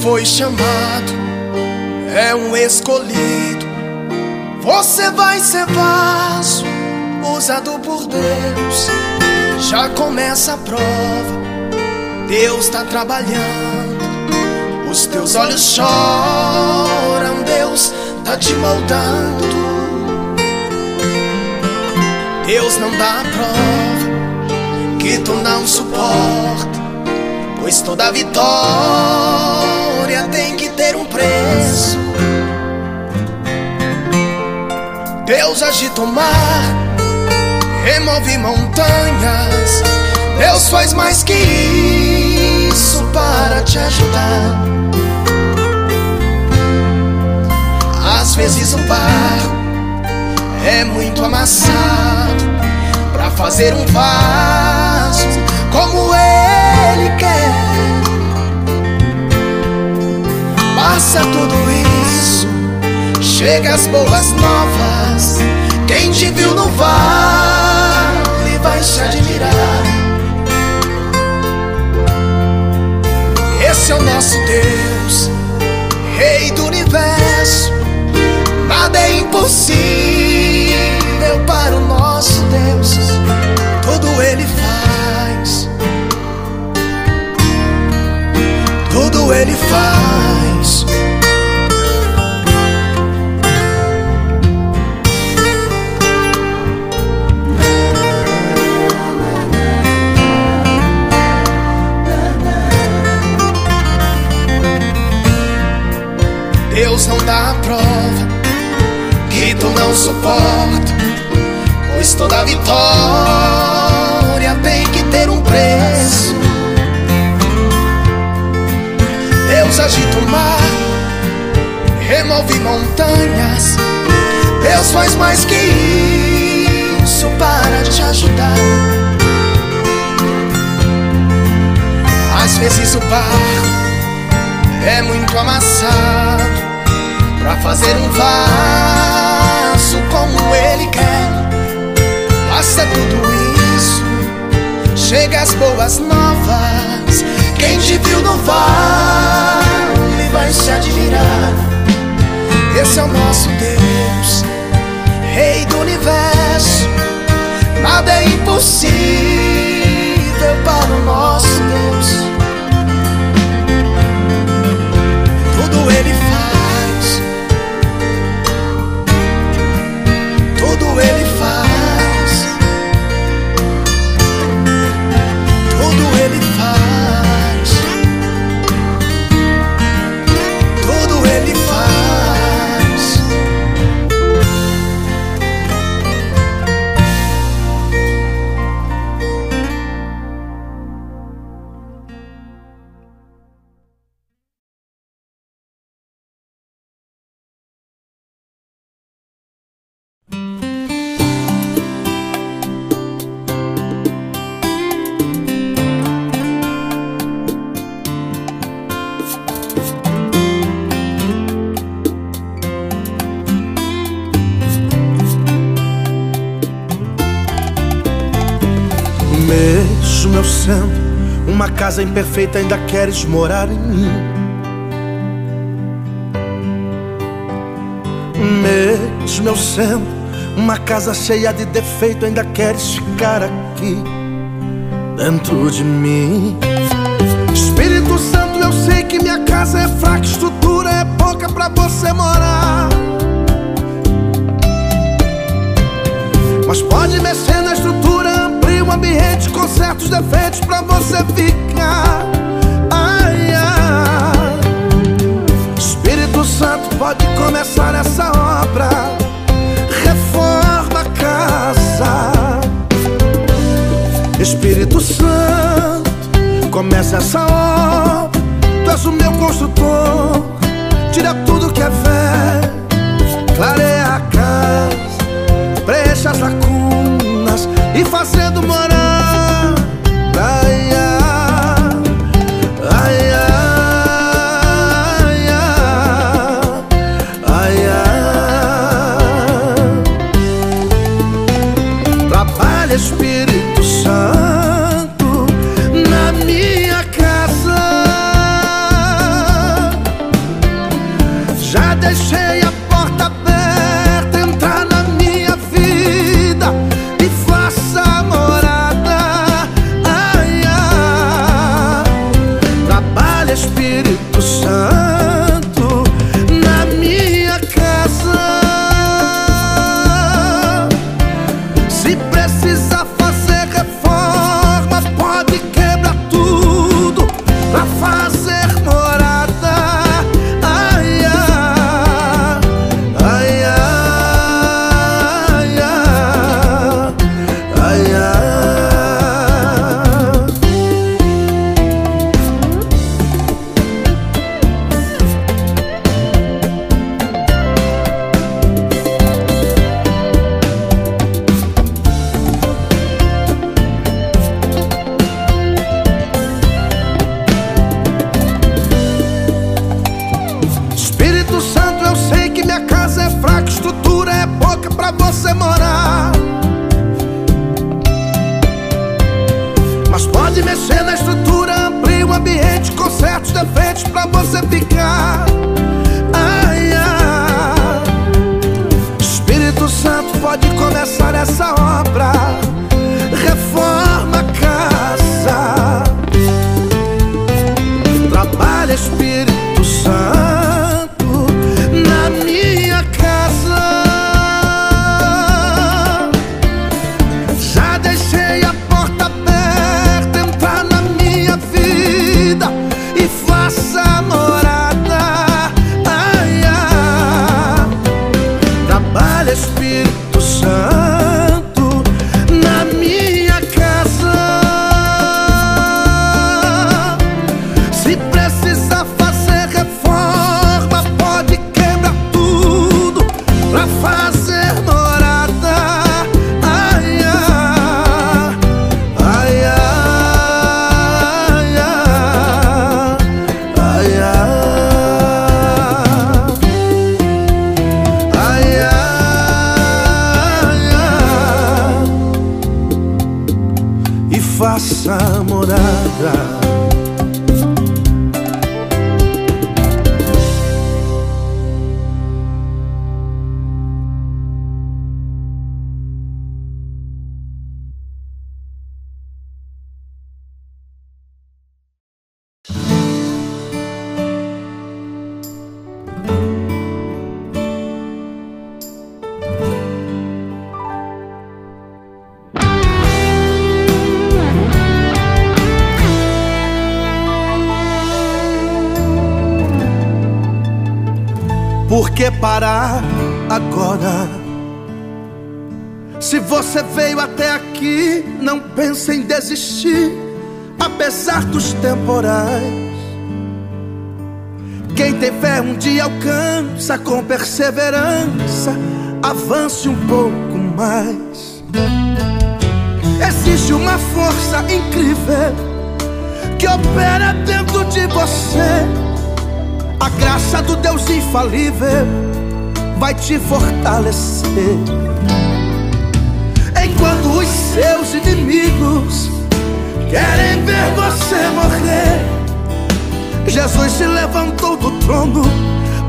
Foi chamado, é um escolhido. Você vai ser vaso, usado por Deus. Já começa a prova, Deus está trabalhando. Os teus olhos choram, Deus tá te moldando. Deus não dá a prova que tu não suporta. Pois toda vitória tem que ter um preço. Deus agita o mar, remove montanhas. Deus faz mais que isso para te ajudar. Às vezes o barro é muito amassado para fazer um vaso como Ele quer. Passa tudo isso, chega as boas novas. Quem te viu no vale vai se admirar. Esse é o nosso Deus, Rei do universo. Nada é impossível para o nosso Deus. Tudo Ele faz. Tudo Ele faz. Dá a prova que tu não suporta, pois toda vitória tem que ter um preço. Deus agita o mar, remove montanhas. Deus faz mais que isso para te ajudar. Às vezes o barro é muito amassado Pra fazer um vaso como ele quer. Passa tudo isso. Chega as boas novas. Quem te viu no vale vai se admirar. Esse é o nosso Deus Rei do universo. Nada é impossível para o nosso Deus casa imperfeita, ainda queres morar em mim. Mesmo eu sendo uma casa cheia de defeito, ainda queres ficar aqui dentro de mim. Espírito Santo, eu sei que minha casa é fraca, estrutura é pouca pra você morar. Mas pode mexer na estrutura, certos defeitos pra você ficar. Ai, ai. Espírito Santo pode começar essa obra. Reforma a casa. Espírito Santo, começa essa obra. Tu és o meu construtor. Tira tudo que é velho, clareia a casa preencha as lacunas e fazendo morar. perseverança avance um pouco mais. Existe uma força incrível que opera dentro de você. A graça do Deus infalível vai te fortalecer. Enquanto os seus inimigos querem ver você morrer, Jesus se levantou do trono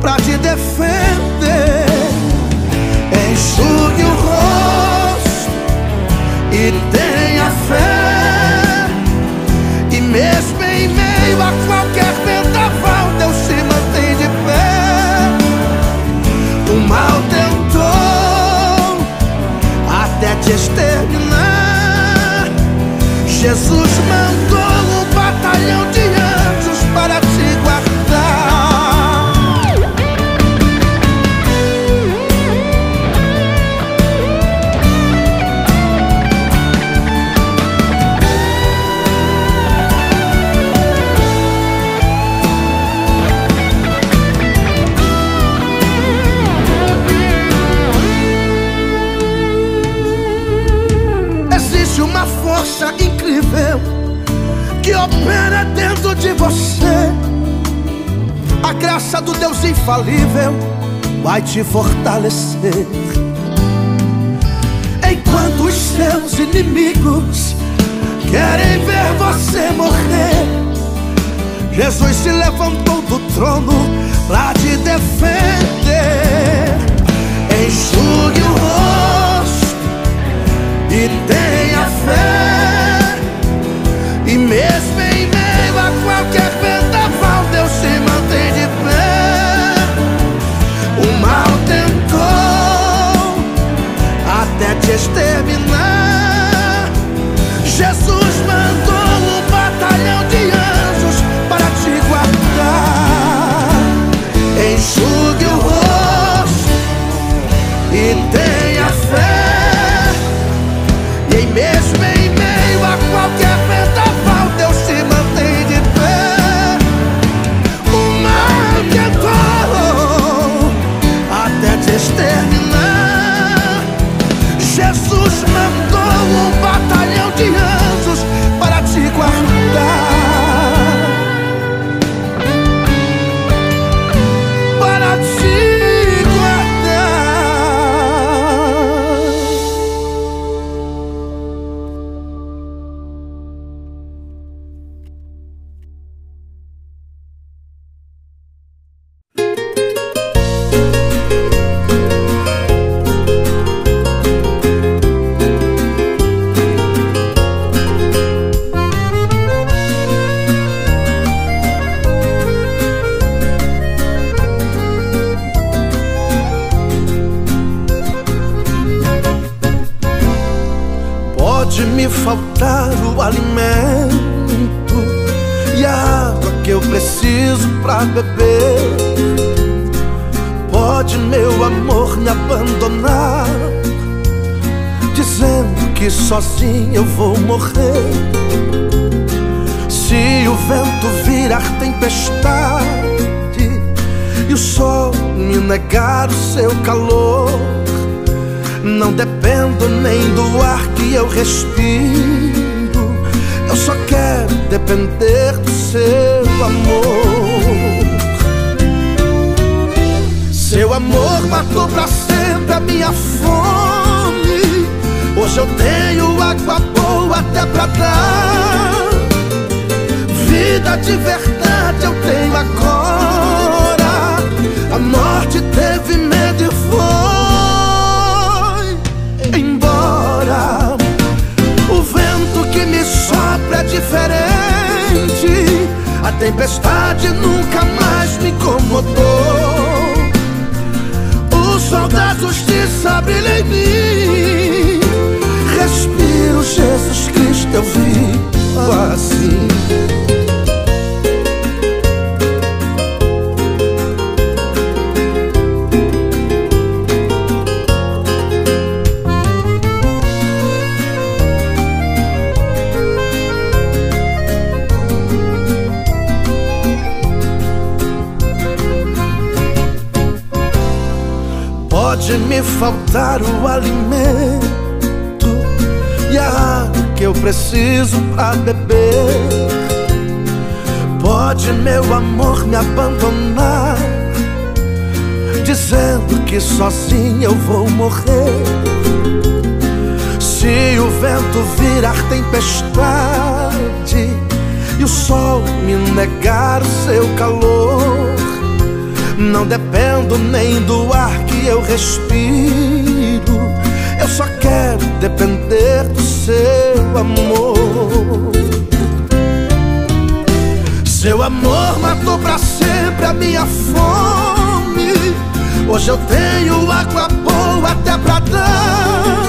para te defender. infalível vai te fortalecer. Enquanto os seus inimigos querem ver você morrer, Jesus se levantou do trono pra te defender. Enxugue o rosto e tenha fé, e mesmo em meio a qualquer vendaval, Deus se mantém de exterminar. Respiro. Eu só quero depender do seu amor. Seu amor matou pra sempre a minha fome. Hoje eu tenho água boa até pra dar. Vida de verdade eu tenho agora. A morte teve medo e foi diferente. A tempestade nunca mais me incomodou. O sol da justiça brilha em mim. Respiro Jesus Cristo, eu vivo assim. Me faltar o alimento e a água que eu preciso pra beber. Pode meu amor me abandonar, dizendo que sozinho eu vou morrer. Se o vento virar tempestade e o sol me negar o seu calor não nem do ar que eu respiro. Eu só quero depender do seu amor. Seu amor matou pra sempre a minha fome. Hoje eu tenho água boa até pra dar.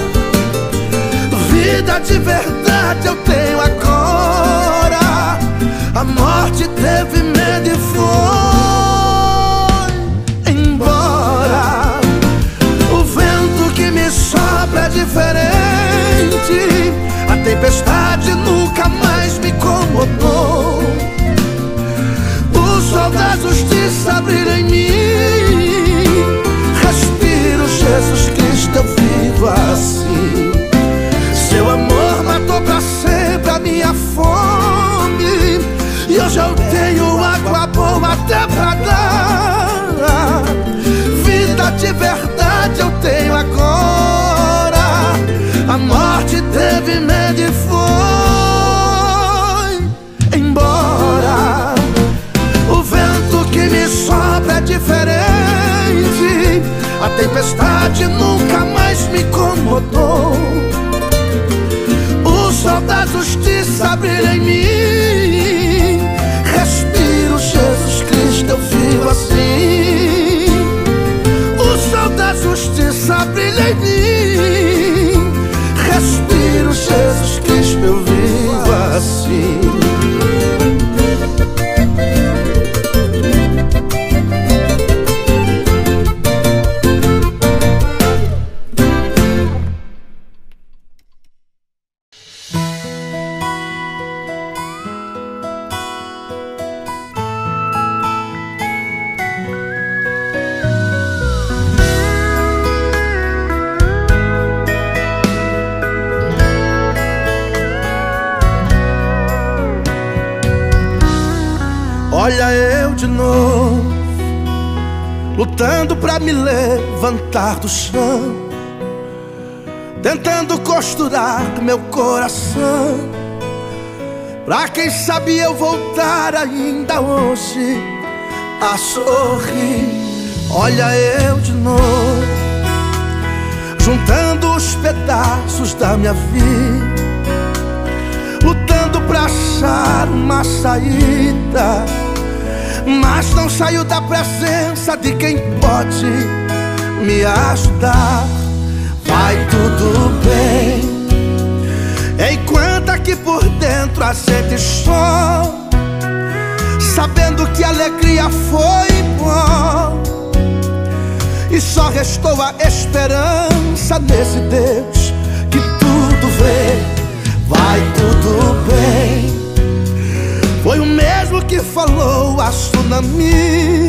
Vida de verdade eu tenho agora. A morte teve medo e foi. Diferente. A tempestade nunca mais me incomodou. O sol da justiça brilha em mim. Respiro Jesus Cristo, eu vivo assim. Seu amor matou pra sempre a minha fome. E hoje eu tenho água boa até pra dar. Vida de verdade eu tenho agora. Tempestade nunca mais me incomodou. O sol da justiça brilha em mim. Respiro Jesus Cristo, eu vivo assim. O sol da justiça brilha em mim respiro Jesus Cristo, eu vivo assim. Quem sabe eu voltar ainda hoje a sorrir. Olha eu de novo, juntando os pedaços da minha vida, lutando pra achar uma saída mas não saio da presença de quem pode me ajudar. Vai tudo bem enquanto a gente chora Sabendo que a alegria foi embora E só restou a esperança nesse Deus Que tudo vê, vai tudo bem. Foi o mesmo que falou a tsunami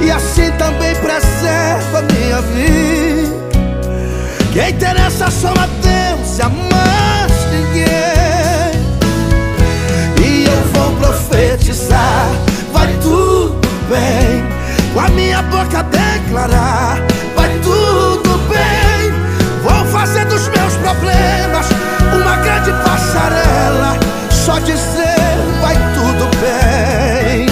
E assim também preserva minha vida. Quem interessa só a Deus e a profetizar. Vai tudo bem Com a minha boca declarar. Vai tudo bem. Vou fazer dos meus problemas Uma grande passarela. Só dizer vai tudo bem.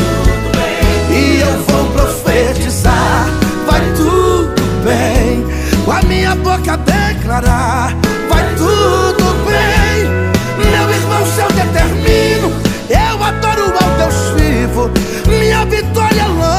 E eu vou profetizar. Vai tudo bem Com a minha boca declarar Minha vitória logo vem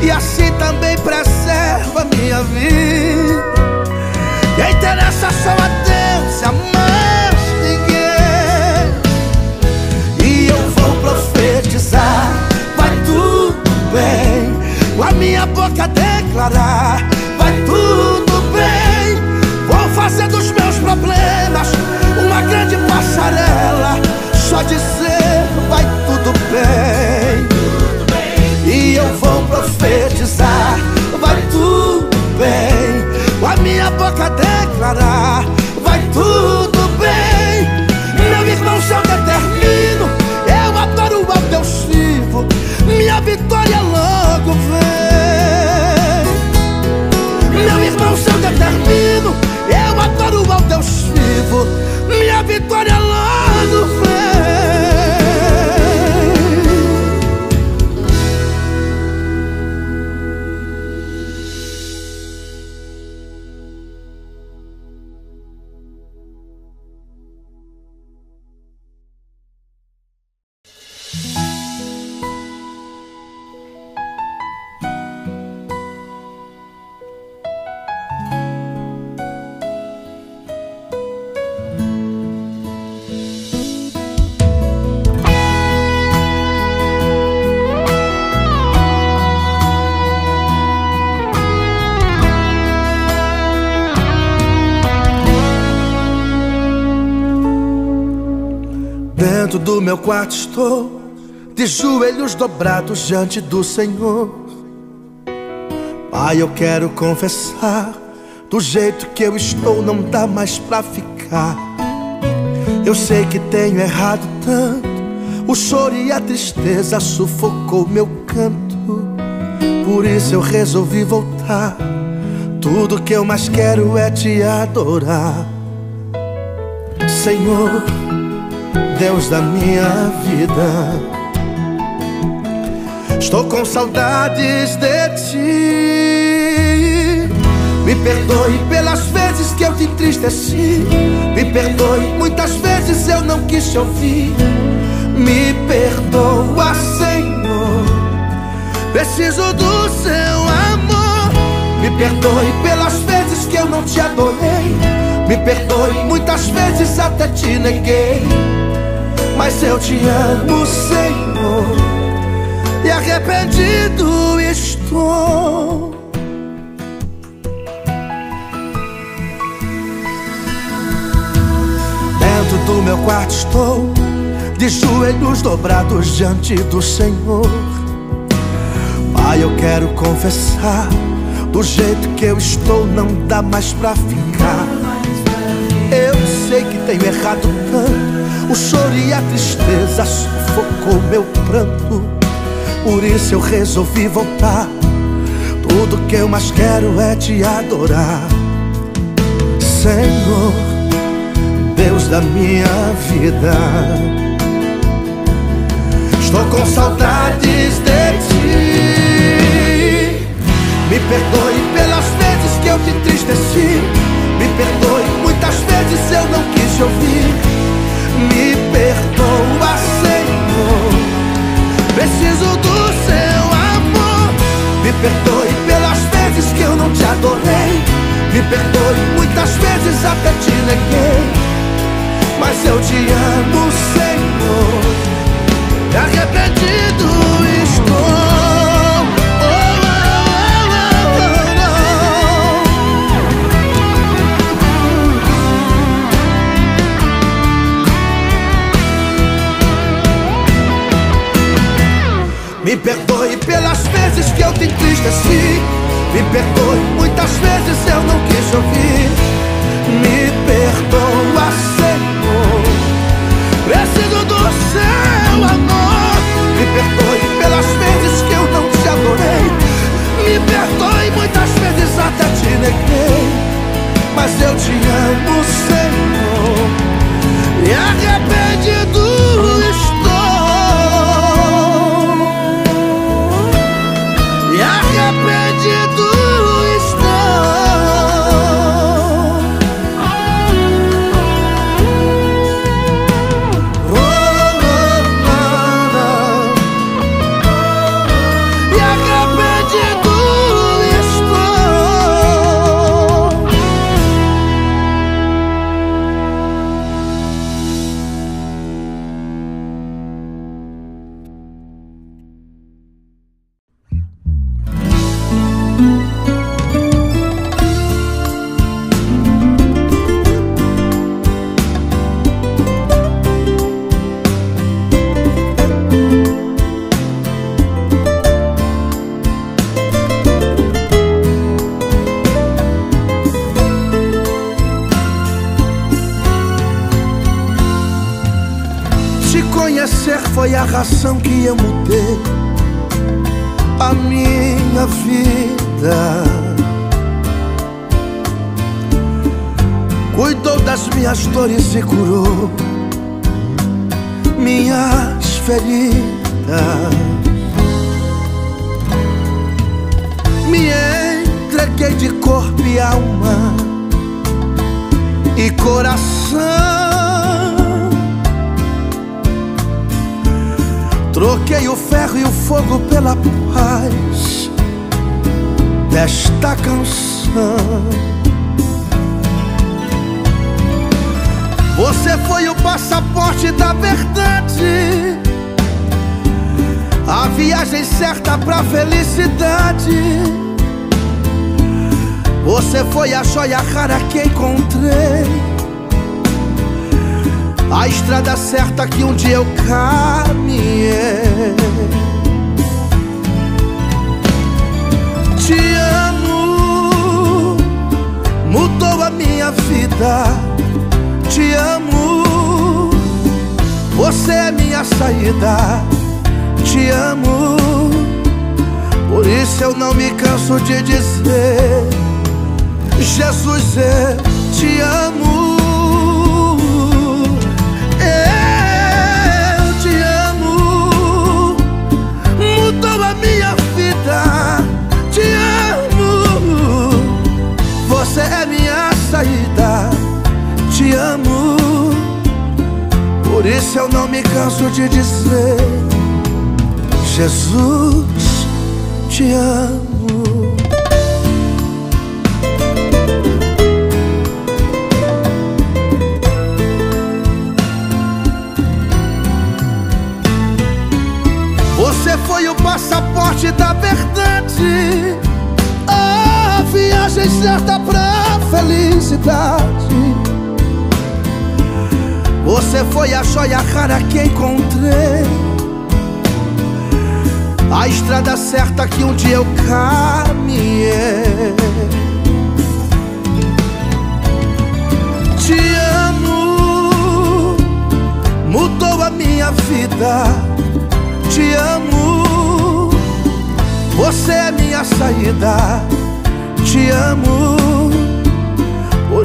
E assim também preserva minha vida. Quem interessa só a Deus e a mais ninguém. E eu vou profetizar Vai tudo bem. Com a minha boca declarar Vai tudo bem. Vou fazer dos meus problemas Uma grande passarela. Só dizer declarar quarto estou, de joelhos dobrados diante do Senhor. Pai, eu quero confessar, do jeito que eu estou não dá mais pra ficar. Eu sei que tenho errado tanto, o choro e a tristeza sufocou meu canto. Por isso eu resolvi voltar. Tudo que eu mais quero é te adorar, Senhor. Deus da minha vida. Estou com saudades de ti. Me perdoe pelas vezes que eu te entristeci. Me perdoe, muitas vezes eu não quis te ouvir. Me perdoa, Senhor. Preciso do seu amor. Me perdoe pelas vezes que eu não te adorei. Me perdoe, muitas vezes até te neguei. Mas eu te amo, Senhor, e arrependido estou. Dentro do meu quarto estou, de joelhos dobrados diante do Senhor. Pai, eu quero confessar. Do jeito que eu estou, não dá mais pra ficar. Eu sei que tenho errado tanto o choro e a tristeza sufocou meu pranto. Por isso eu resolvi voltar. Tudo que eu mais quero é te adorar. Senhor, Deus da minha vida. Estou com saudades de ti. Me perdoe pelas vezes que eu te entristeci. Me perdoe muitas vezes eu não quis te ouvir. Me perdoa, Senhor. Preciso do seu amor. Me perdoe pelas vezes que eu não te adorei. Me perdoe muitas vezes até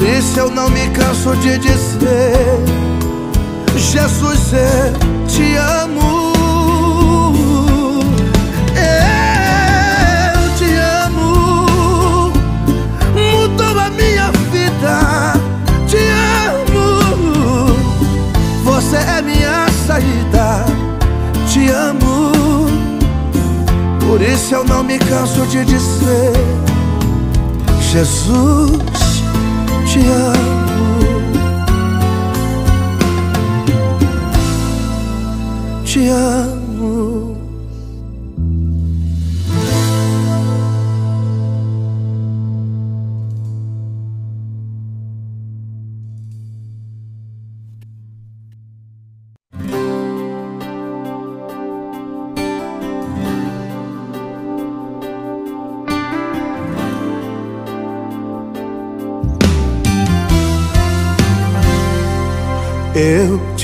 isso eu não me canso de dizer: Jesus, eu te amo. saída. Te amo, por isso eu não me canso de dizer: Jesus, 这样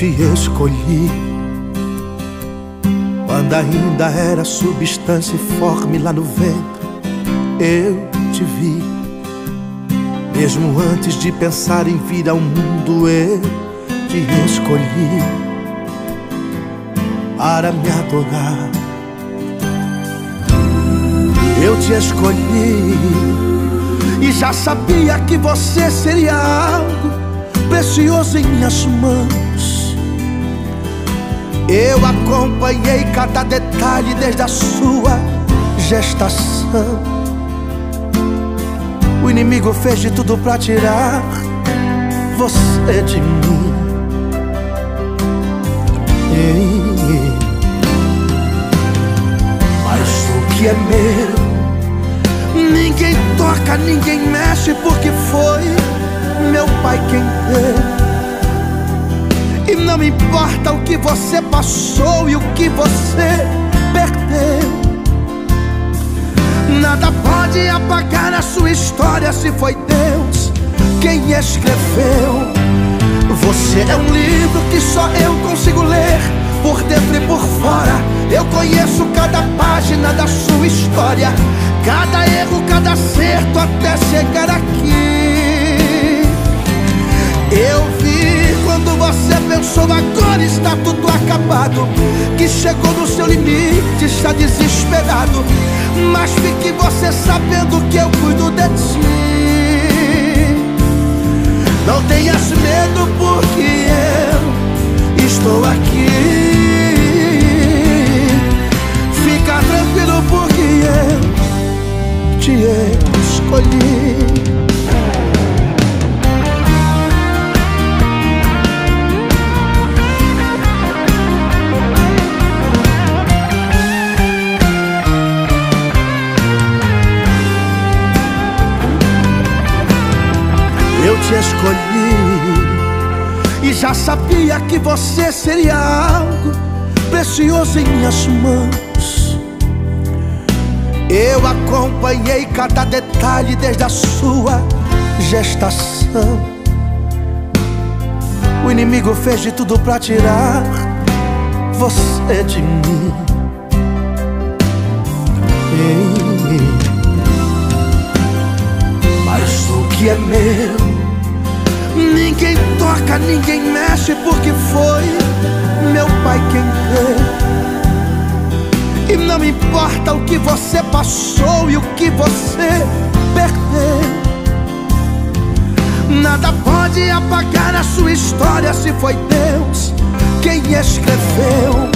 te escolhi quando ainda era substância informe lá no vento. Eu te vi, mesmo antes de pensar em vir ao mundo. Eu te escolhi para me adorar. Eu te escolhi e já sabia que você seria algo precioso em minhas mãos. Eu acompanhei cada detalhe desde a sua gestação. O inimigo fez de tudo para tirar você de mim. Mas o que é meu, ninguém toca, ninguém mexe, porque foi meu pai quem tem. Não importa o que você passou e o que você perdeu. Nada pode apagar a sua história se foi Deus quem escreveu. Você é um livro que só eu consigo ler, por dentro e por fora. Eu conheço cada página da sua história, cada erro, cada acerto até chegar aqui. Eu vi quando você pensou agora está tudo acabado. Que chegou no seu limite, está desesperado. Mas fique você sabendo que eu cuido de ti. Não tenhas medo porque eu estou aqui. Fica tranquilo porque eu te escolhi te escolhi e já sabia que você seria algo precioso em minhas mãos. Eu acompanhei cada detalhe desde a sua gestação. O inimigo fez de tudo para tirar você de mim. Mas o que é meu Ninguém toca, ninguém mexe, porque foi meu pai quem deu. E não importa o que você passou e o que você perdeu. Nada pode apagar a sua história se foi Deus quem escreveu.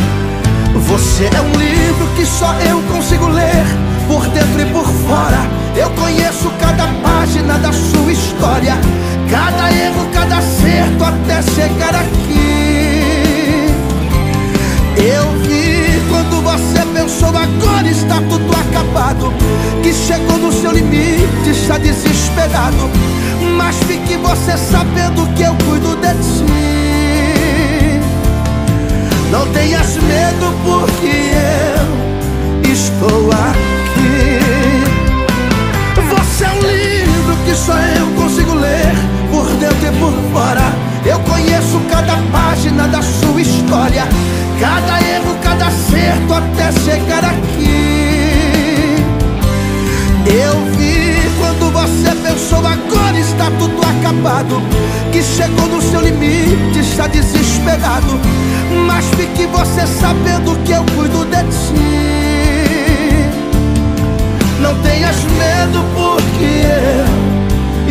Você é um livro que só eu consigo ler, por dentro e por fora. Eu conheço cada página da sua história. Cada erro, cada acerto até chegar aqui. Eu vi quando você pensou agora está tudo acabado. Que chegou no seu limite, está desesperado. Mas fique você sabendo que eu cuido de ti. Dentro e por fora. Eu conheço cada página da sua história, Cada erro, cada acerto até chegar aqui. Eu vi quando você pensou agora está tudo acabado. Que chegou no seu limite, está desesperado. Mas fique você sabendo que eu cuido de ti. Não tenhas medo, porque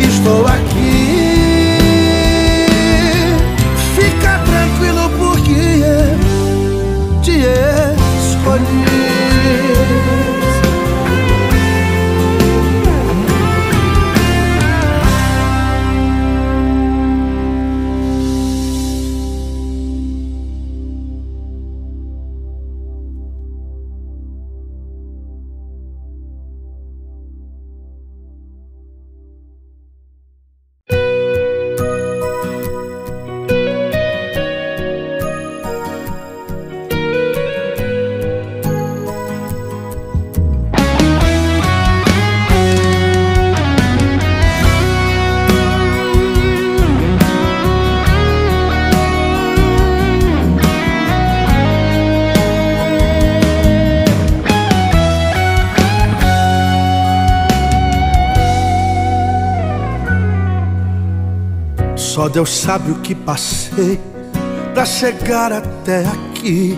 eu estou aqui. Escolhi. Deus sabe o que passei pra chegar até aqui.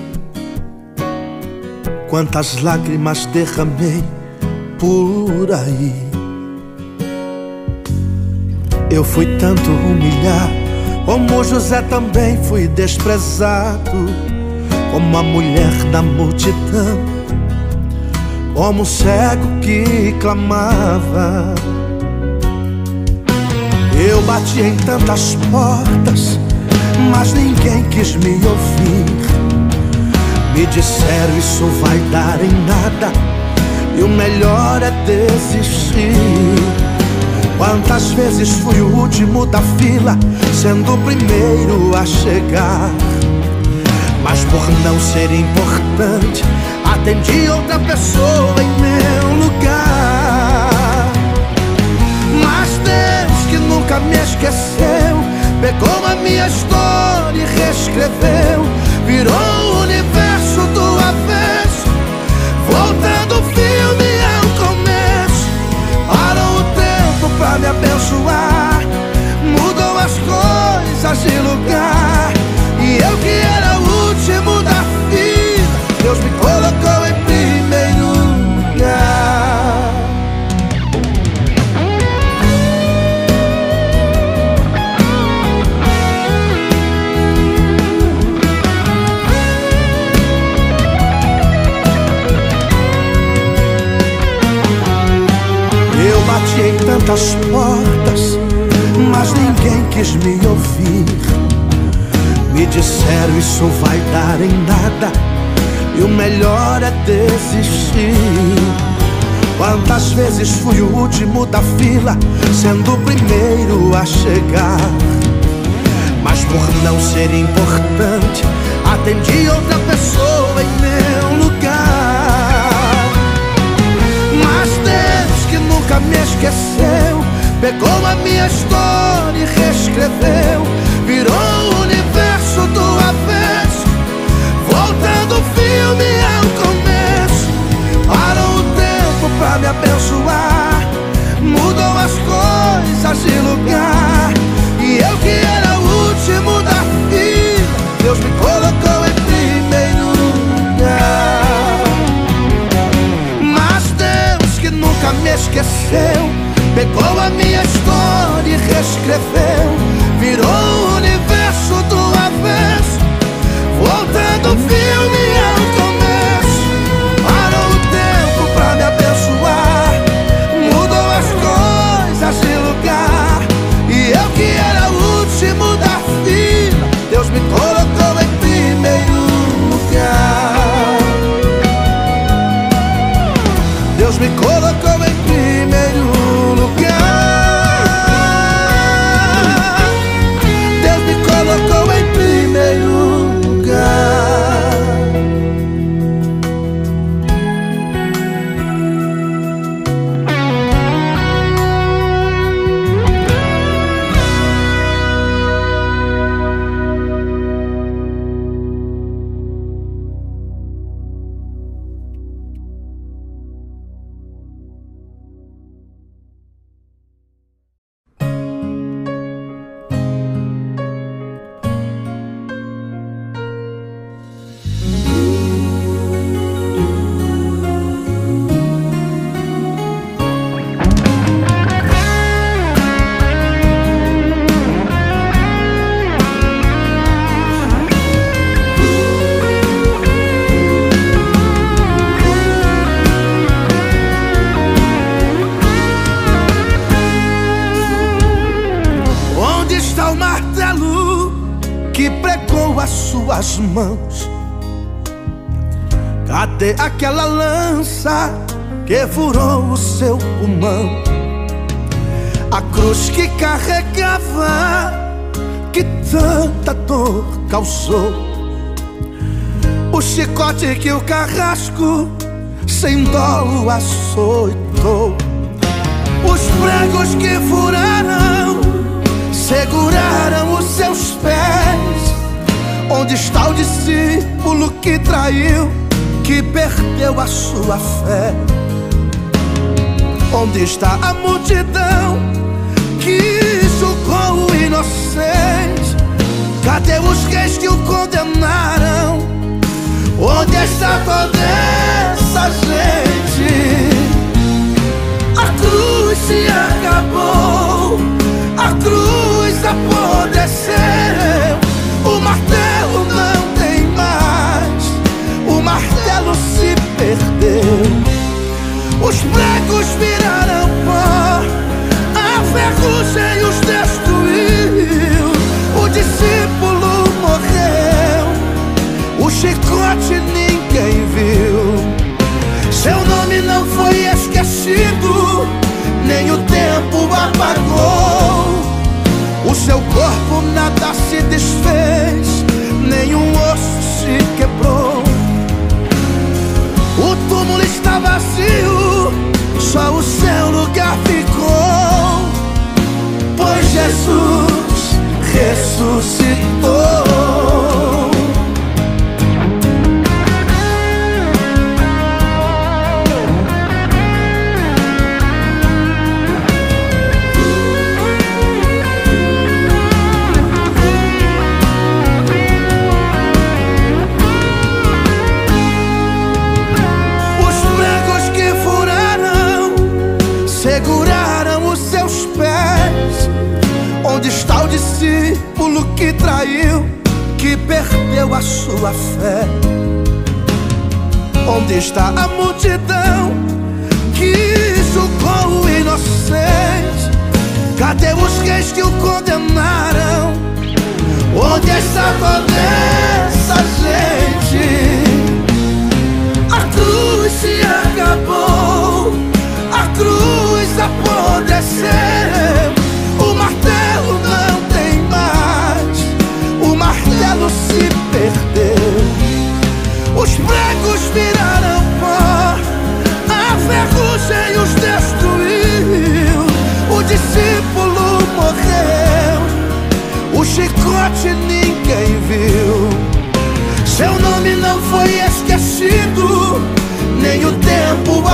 Quantas lágrimas derramei por aí. Eu fui tanto humilhado, como José também fui desprezado, como a mulher da multidão, como um cego que clamava. Eu bati em tantas portas, mas ninguém quis me ouvir. Me disseram isso vai dar em nada, e o melhor é desistir. Quantas vezes fui o último da fila, sendo o primeiro a chegar. Mas por não ser importante, atendi outra pessoa em meu lugar. Nunca me esqueceu, pegou a minha história e reescreveu, virou o universo do avesso, voltando o filme ao começo, parou o tempo pra me abençoar, mudou as coisas de lugar, e eu que era o último da fila, Deus me colocou tantas portas, mas ninguém quis me ouvir. Me disseram isso vai dar em nada, e o melhor é desistir. Quantas vezes fui o último da fila, sendo o primeiro a chegar. Mas por não ser importante, atendi outra pessoa nunca me esqueceu, pegou a minha história e reescreveu, virou o universo do avesso, voltando o filme ao começo, parou o tempo pra me abençoar, mudou as coisas de lugar, e eu que era o último da fila, Deus me colocou nunca me esqueceu, pegou a minha história e reescreveu, virou o universo do avesso, voltando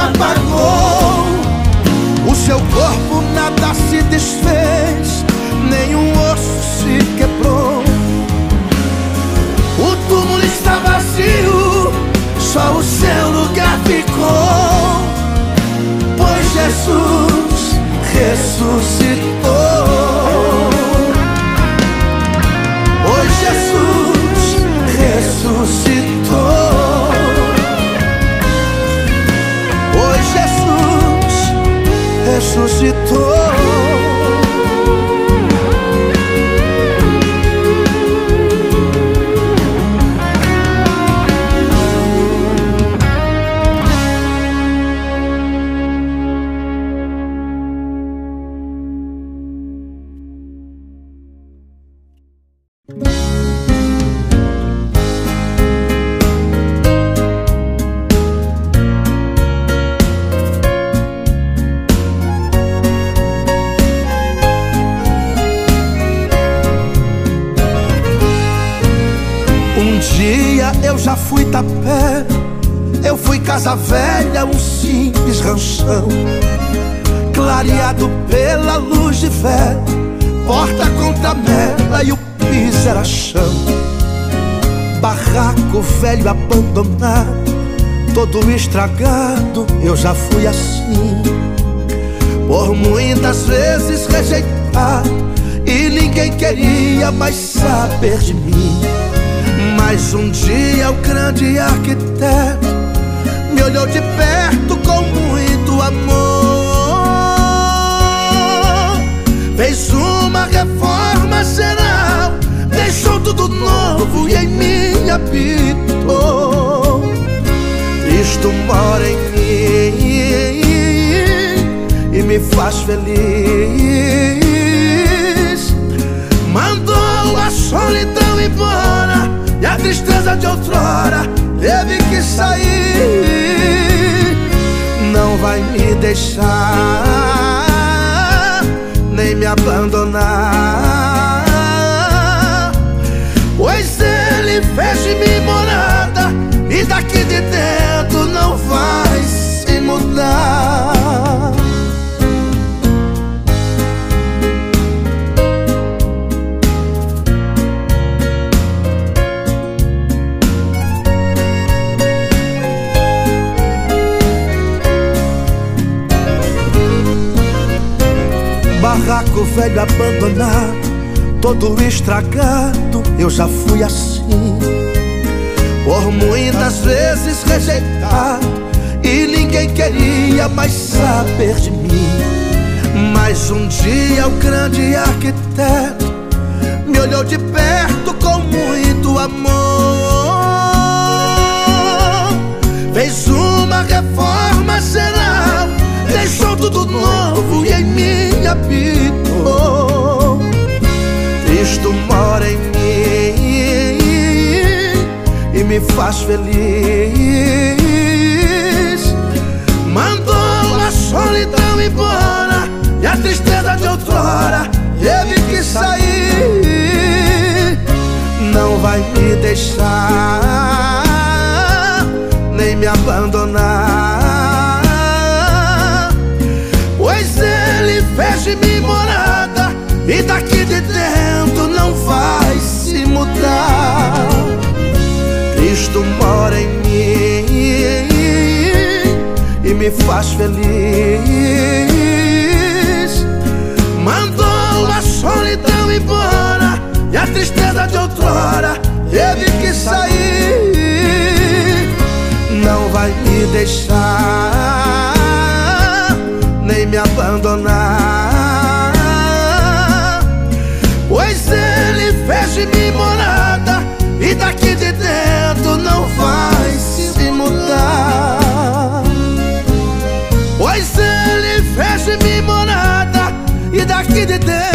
apagou. O seu corpo nada se desfez, nenhum osso se quebrou. O túmulo está vazio, só o seu lugar ficou. Pois Jesus ressuscitou. Pois Jesus ressuscitou. ressuscitou. casa velha, um simples ranchão, clareado pela luz de fé, porta com tramela e o piso era chão. Barraco velho abandonado, todo estragado, eu já fui assim. Por muitas vezes rejeitado, e ninguém queria mais saber de mim. Mas um dia o grande arquiteto olhou de perto com muito amor. Fez uma reforma geral Deixou tudo novo e em mim habitou. Cristo mora em mim E me faz feliz. Mandou a solidão embora E a tristeza de outrora teve que sair. Não vai me deixar nem me abandonar, pois ele fez de mim morada e daqui de dentro barraco velho abandonado, todo estragado, eu já fui assim. Por muitas vezes rejeitado, e ninguém queria mais saber de mim. Mas um dia o grande arquiteto me olhou de perto com muito amor. Fez uma reforma geral Deixou tudo novo e em mim habitou. Cristo mora em mim E me faz feliz. Mandou a solidão embora E a tristeza de outrora Teve que sair. Não vai me deixar Nem me abandonar E daqui de dentro não vai se mudar. Cristo mora em mim E me faz feliz. Mandou a solidão embora E a tristeza de outrora teve que sair. Não vai me deixar nem me abandonar. E daqui de dentro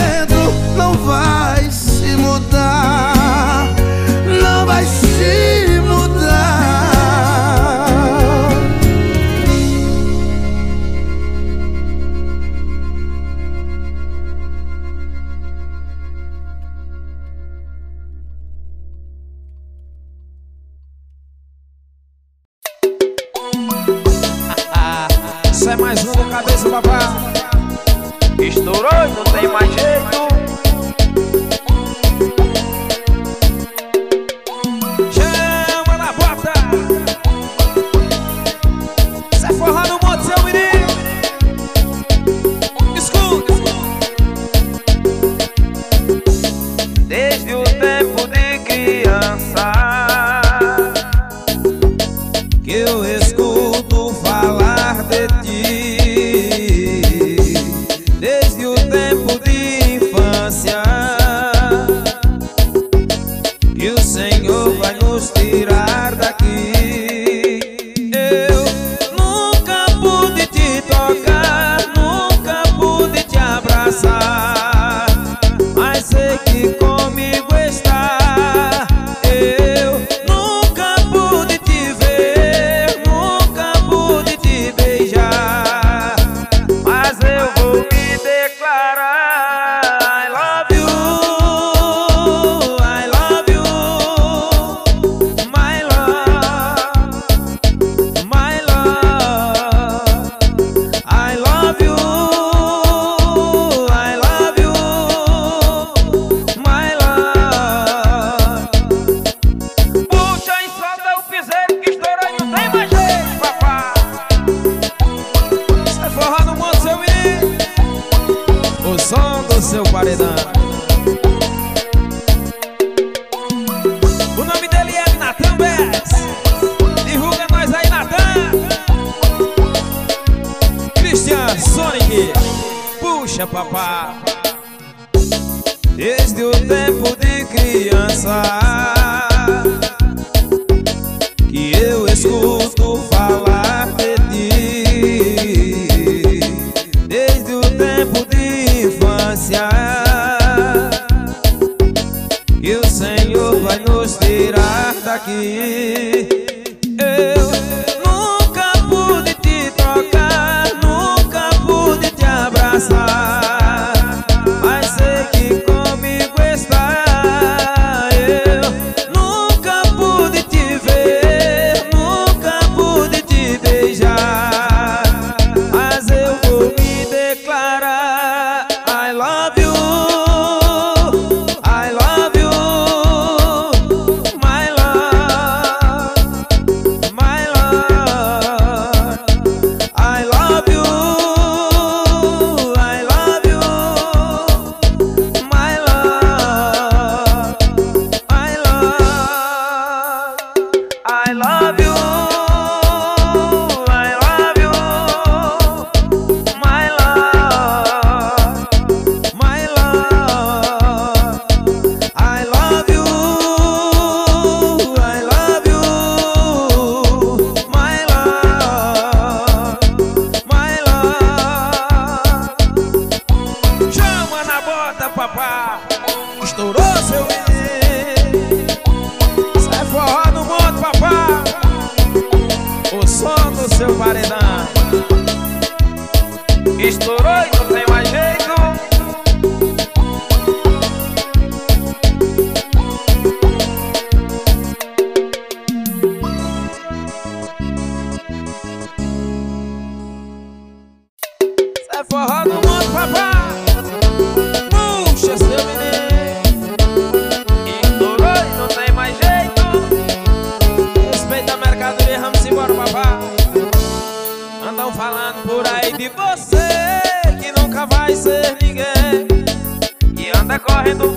Correndo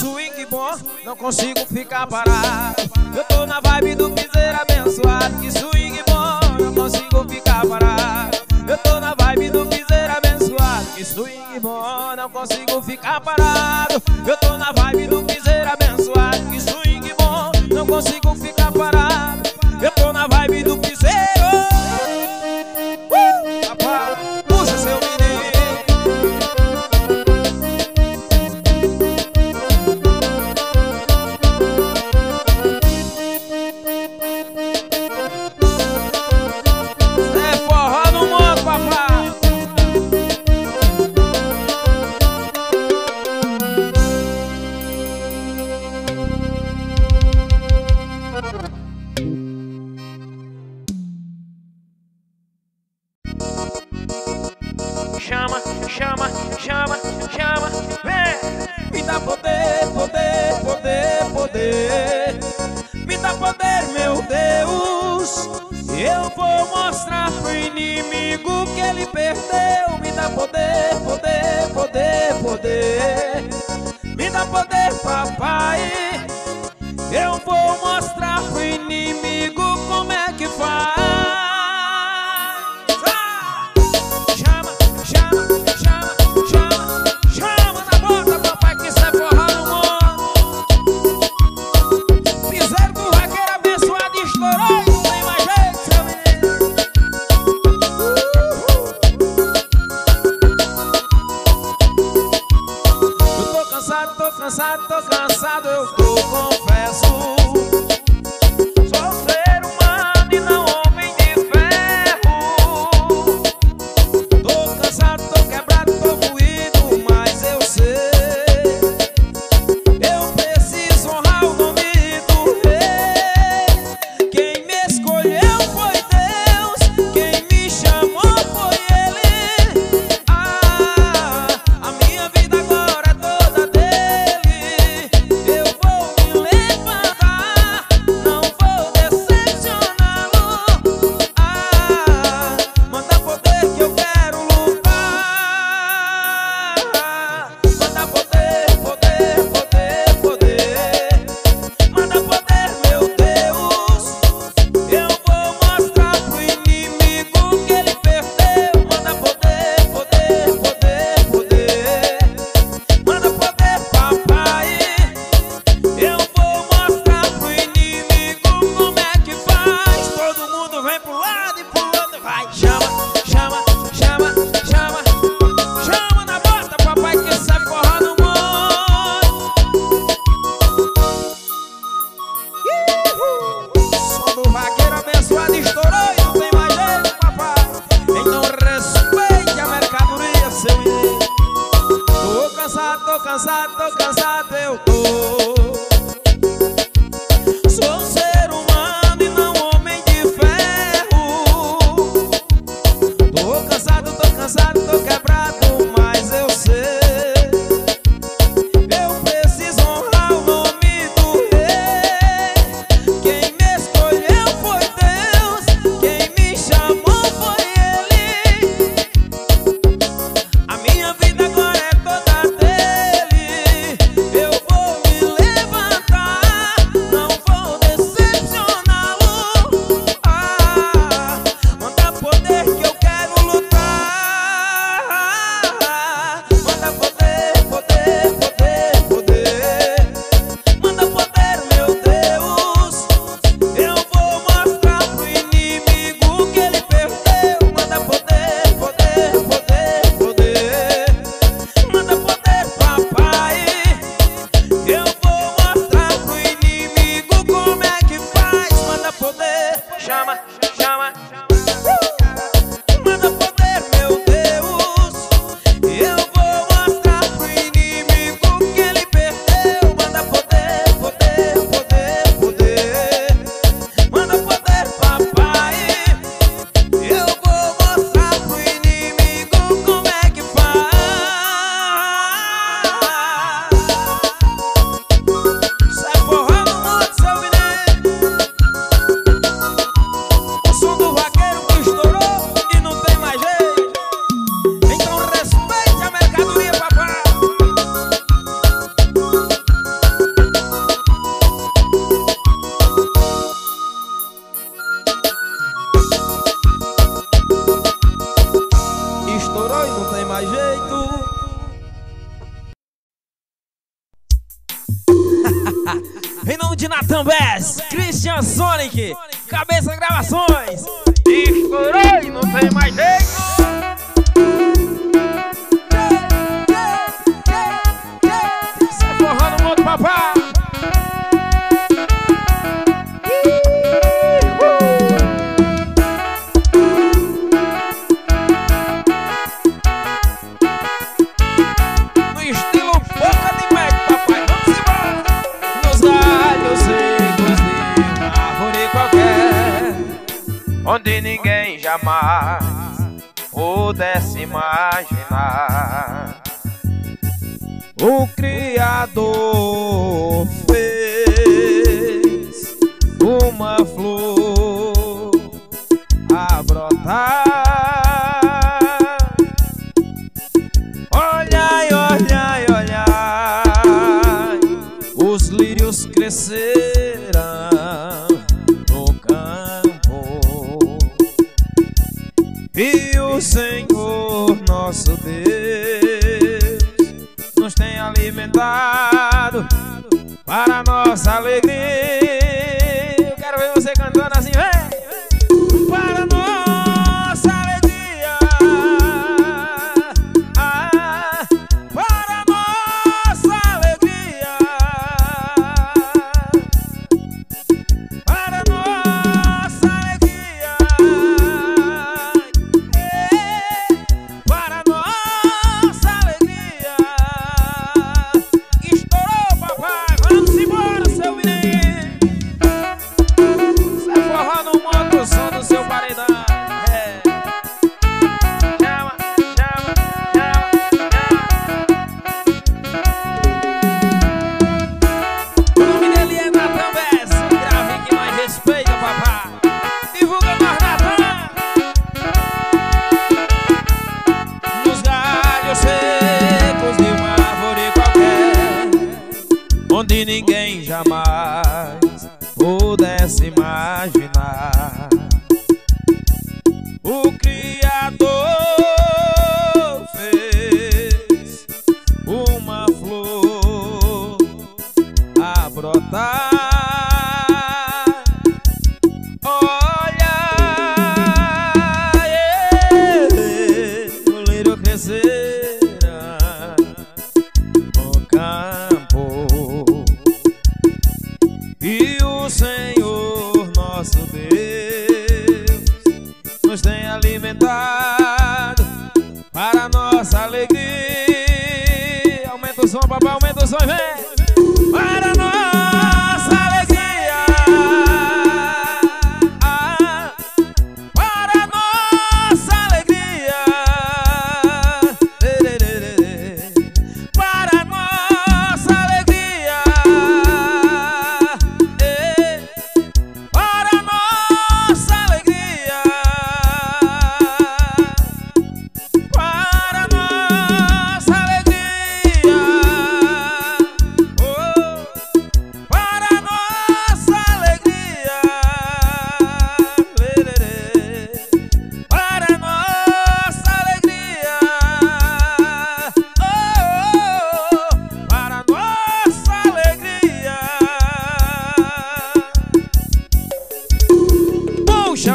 swing bom, não consigo ficar parado. Eu tô na vibe do piseiro abençoado. Que swing bom, não consigo ficar parado. Eu tô na vibe do piseiro abençoado. Que swing bom, não consigo ficar parado. Eu tô na vibe do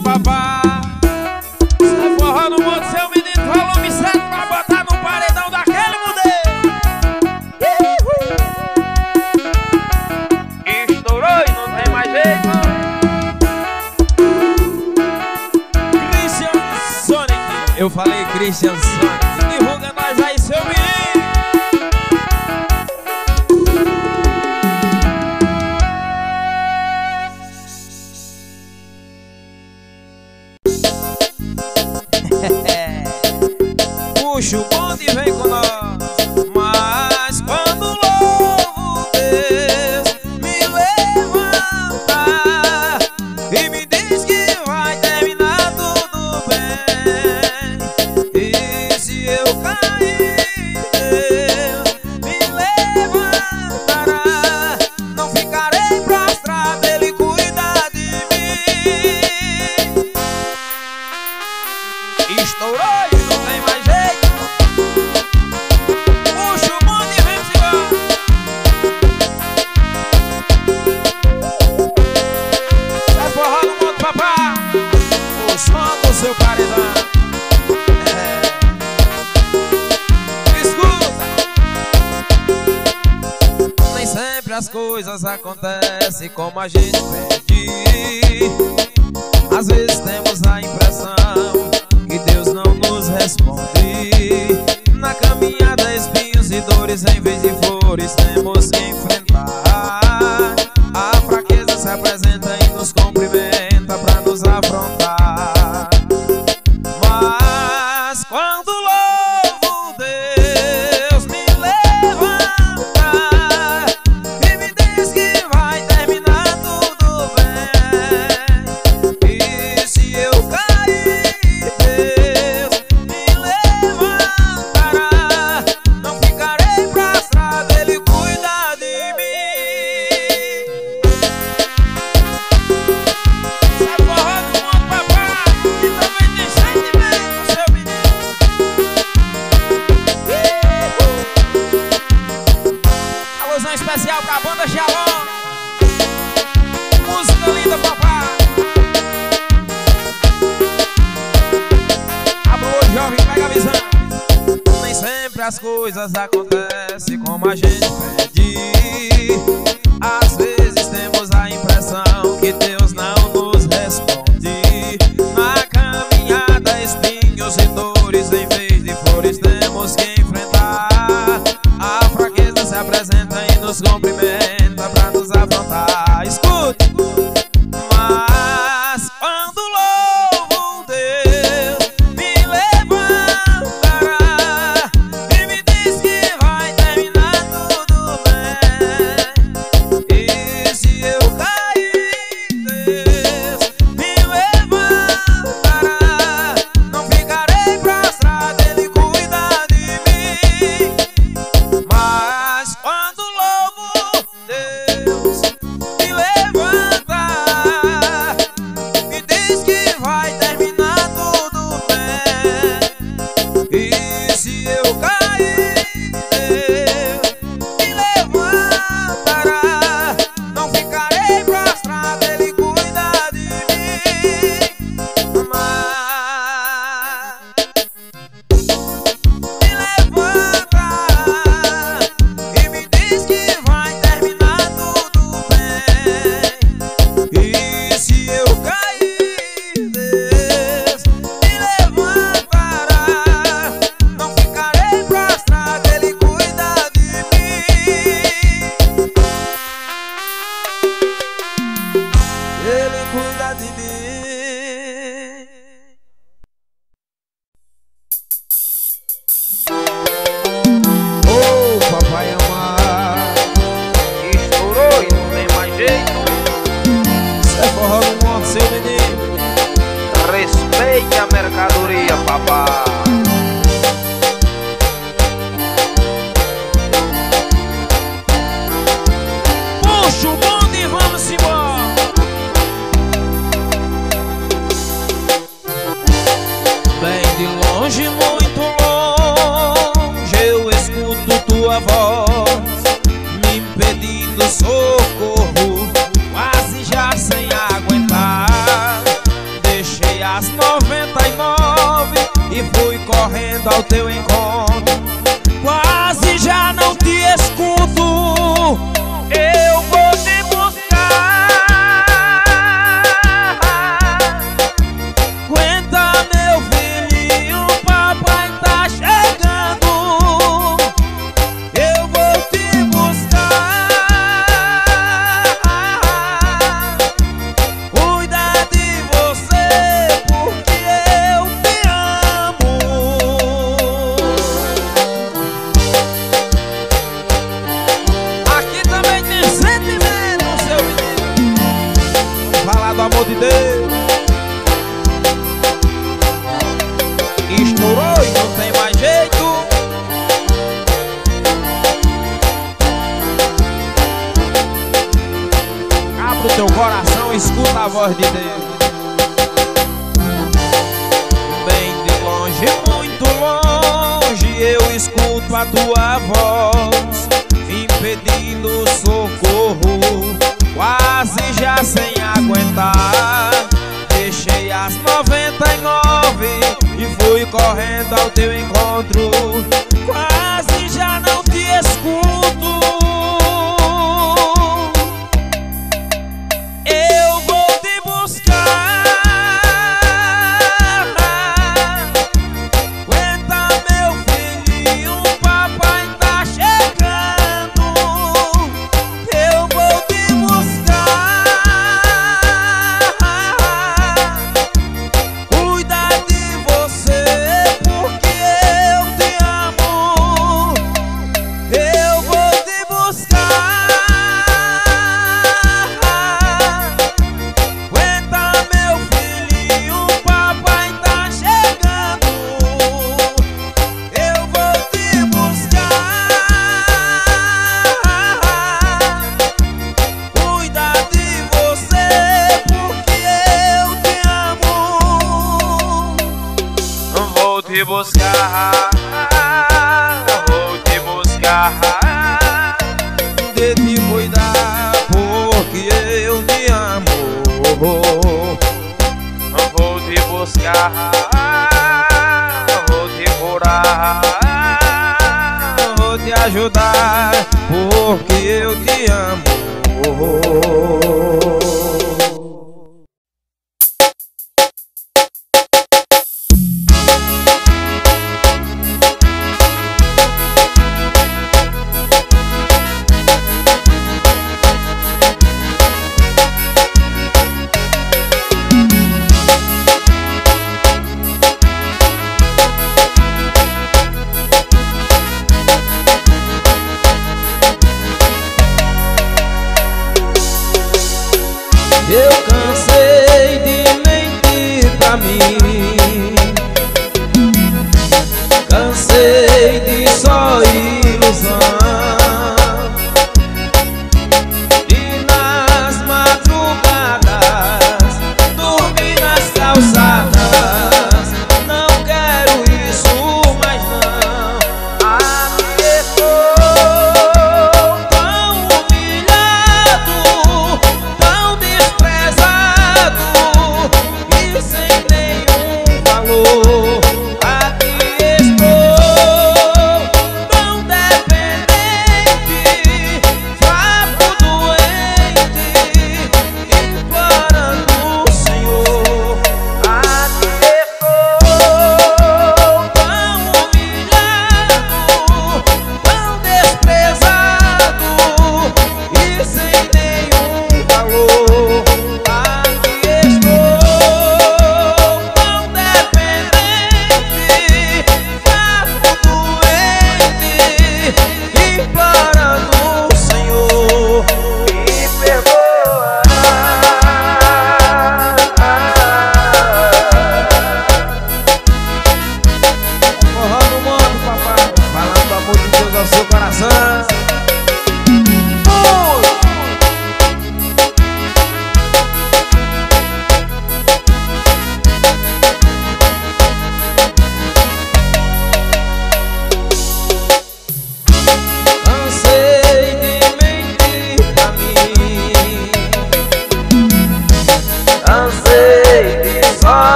papá Sai forró no mundo, seu menino volume 7 Pra botar no paredão daquele modelo. Estourou e não tem mais jeito. Christian Sonic. Eu falei Christian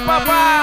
Papa.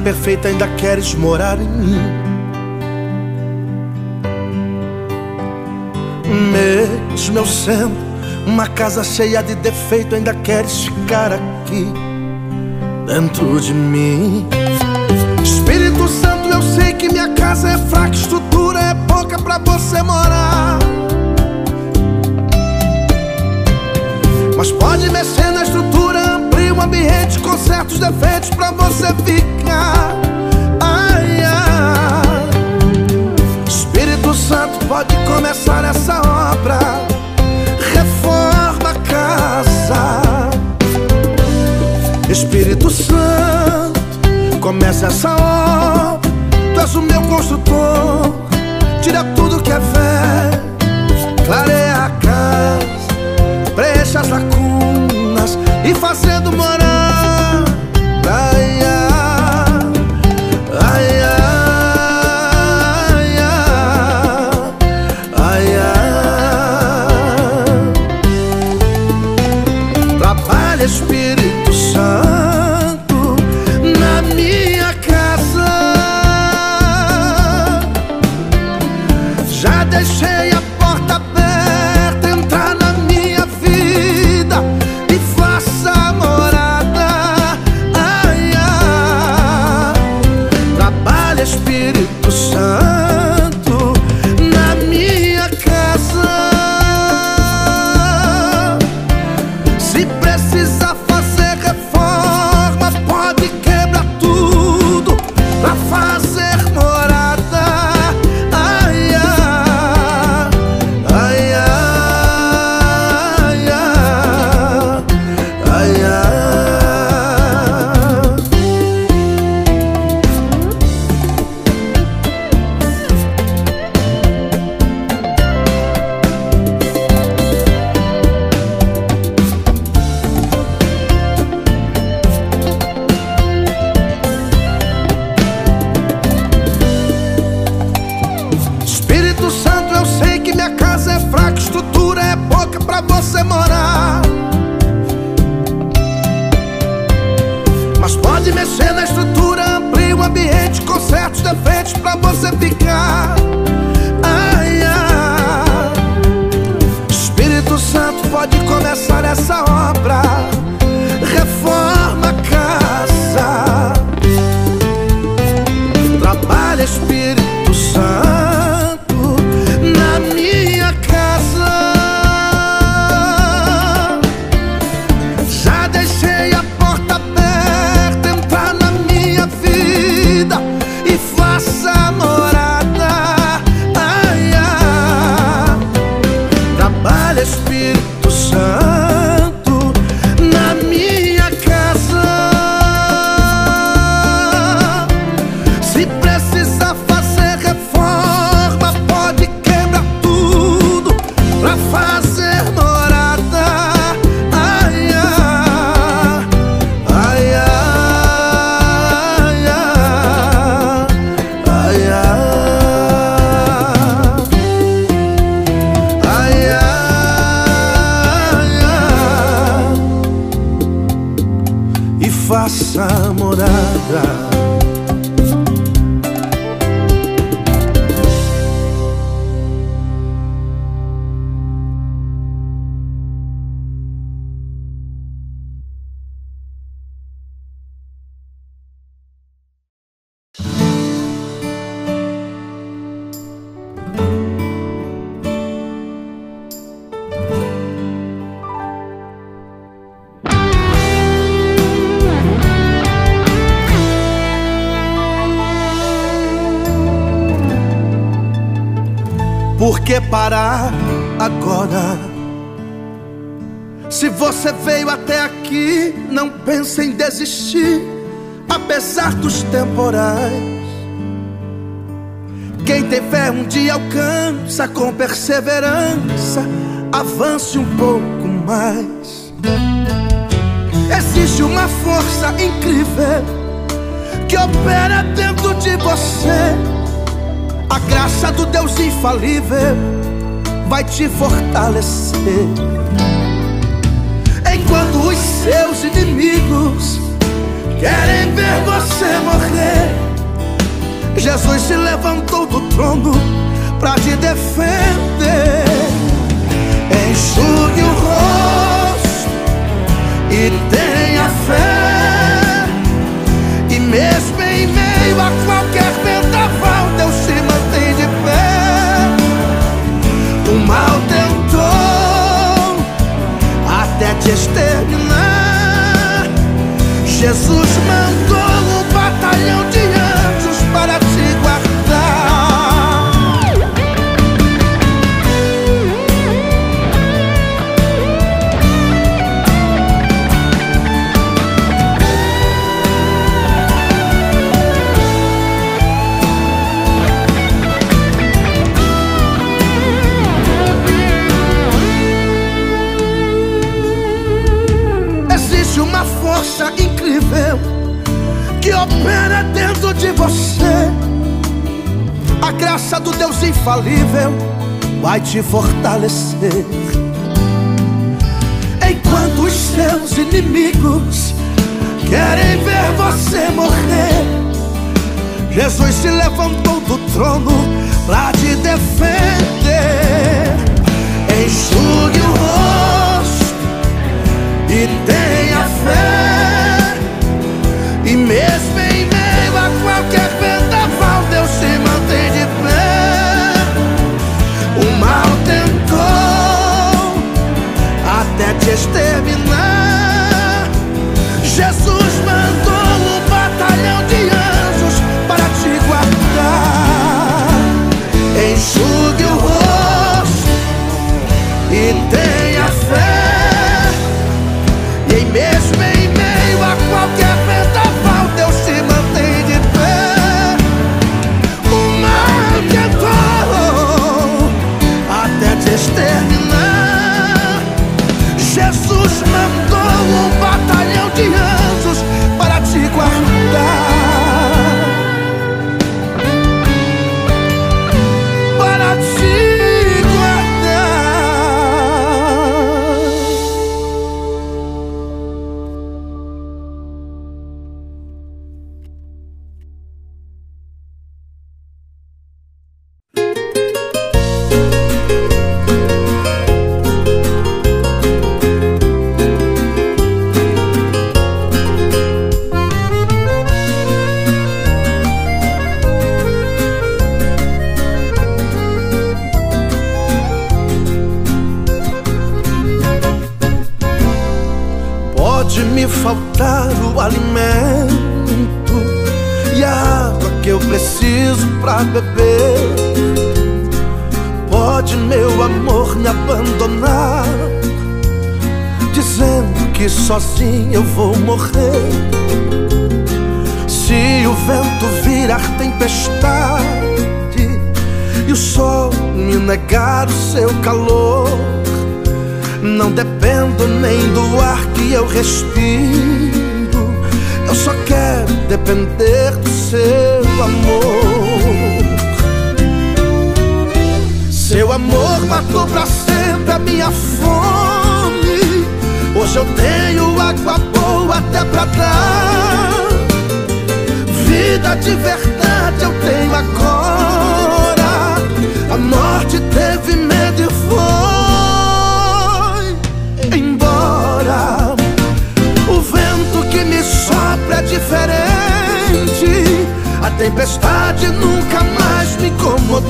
Imperfeita, ainda queres morar em mim. Mesmo eu sendo uma casa cheia de defeito, ainda queres ficar aqui dentro de mim. Espírito Santo, eu sei que minha casa é fraca, estrutura é pouca pra você morar. Mas pode mexer na estrutura, o ambiente com certos defeitos pra você ficar. Ai, ai. Espírito Santo pode começar essa obra. Reforma a casa. Espírito Santo, começa essa obra. Tu és o meu construtor. Tira tudo que é velho, clareia a casa preencha e fazendo alcança com perseverança, avance um pouco mais. Existe uma força incrível que opera dentro de você. A graça do Deus infalível vai te fortalecer. Enquanto os seus inimigos querem ver você morrer, Jesus se levantou do trono para te defender. Enxugue o rosto e tenha fé, e mesmo em meio a qualquer vendaval, Deus se mantém de pé. O mal tentou até te exterminar. Jesus mandou opera dentro de você. A graça do Deus infalível vai te fortalecer. Enquanto os seus inimigos querem ver você morrer, Jesus se levantou do trono para te defender. Enxugue o rosto e tenha fé. E mesmo em meio a qualquer vendaval, Deus se mantém de pé. O mal tentou até te exterminar. Seu calor. Não dependo nem do ar que eu respiro. Eu só quero depender do seu amor. Seu amor matou pra sempre a minha fome. Hoje eu tenho água boa até pra dar. Vida de verdade eu tenho agora. A morte teve medo e foi embora. O vento que me sopra é diferente. A tempestade nunca mais me incomodou.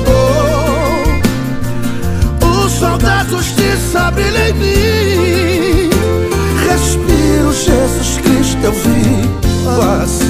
O sol da justiça brilha em mim. Respiro Jesus Cristo, eu assim.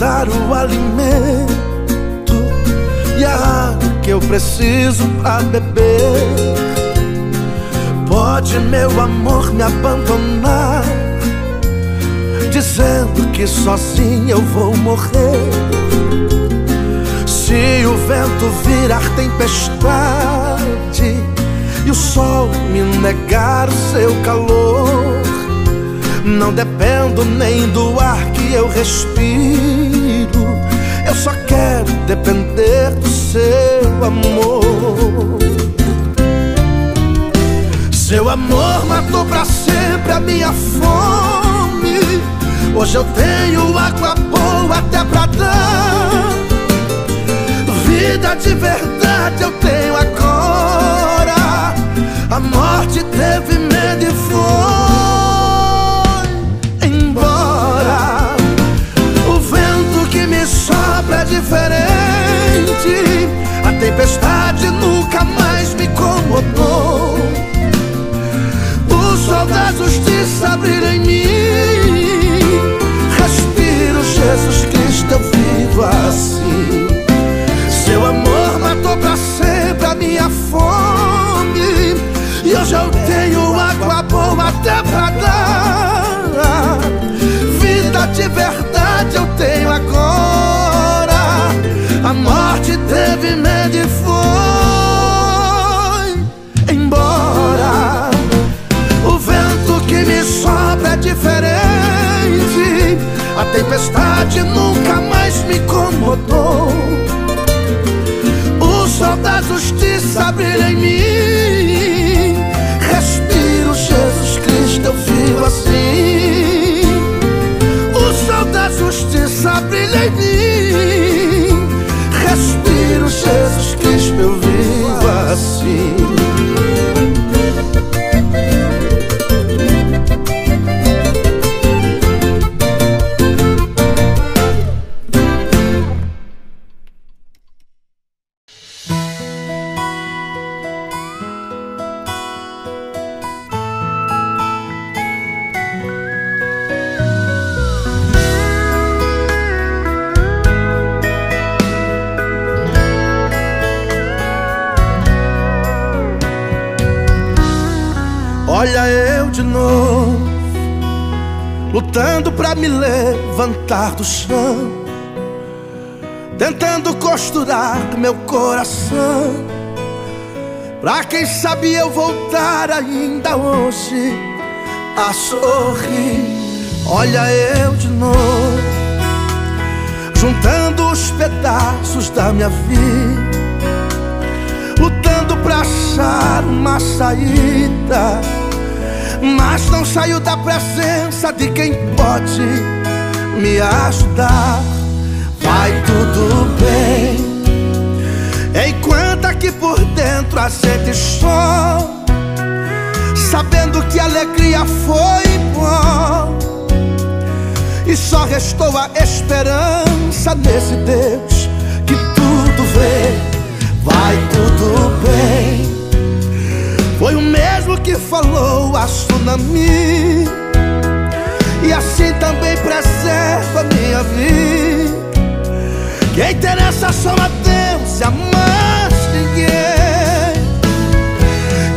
O alimento e a água que eu preciso pra beber. Pode meu amor me abandonar, dizendo que sozinho eu vou morrer. Se o vento virar tempestade e o sol me negar o seu calor, não dependo nem do ar eu respiro. Eu só quero depender do seu amor. Seu amor matou pra sempre a minha fome. Hoje eu tenho água boa até pra dar. Vida de verdade eu tenho agora. A morte teve medo e foi diferente. A tempestade nunca mais me incomodou. O sol da justiça em mim. Respiro Jesus Cristo, eu vivo assim. Seu amor matou pra sempre a minha fome E hoje eu tenho água boa até pra dar Vida de verdade eu tenho agora teve medo e foi embora O vento que me sopra é diferente A tempestade nunca mais me incomodou o sol da justiça brilha em mim. Respiro Jesus Cristo, eu vivo assim. O sol da justiça brilha em mim. Jesus Cristo, eu vivo assim. Do chão, tentando costurar meu coração, pra quem sabe eu voltar ainda hoje a sorrir. Olha eu de novo, juntando os pedaços da minha vida lutando pra achar uma saída. Mas não saio da presença de quem pode me ajudar. Vai tudo bem. Enquanto aqui por dentro a gente chora, sabendo que a alegria foi embora. E só restou a esperança nesse Deus que tudo vê vai tudo bem. Foi o mesmo que falou a tsunami. E assim também preserva minha vida. Quem interessa só a Deus e a mais ninguém.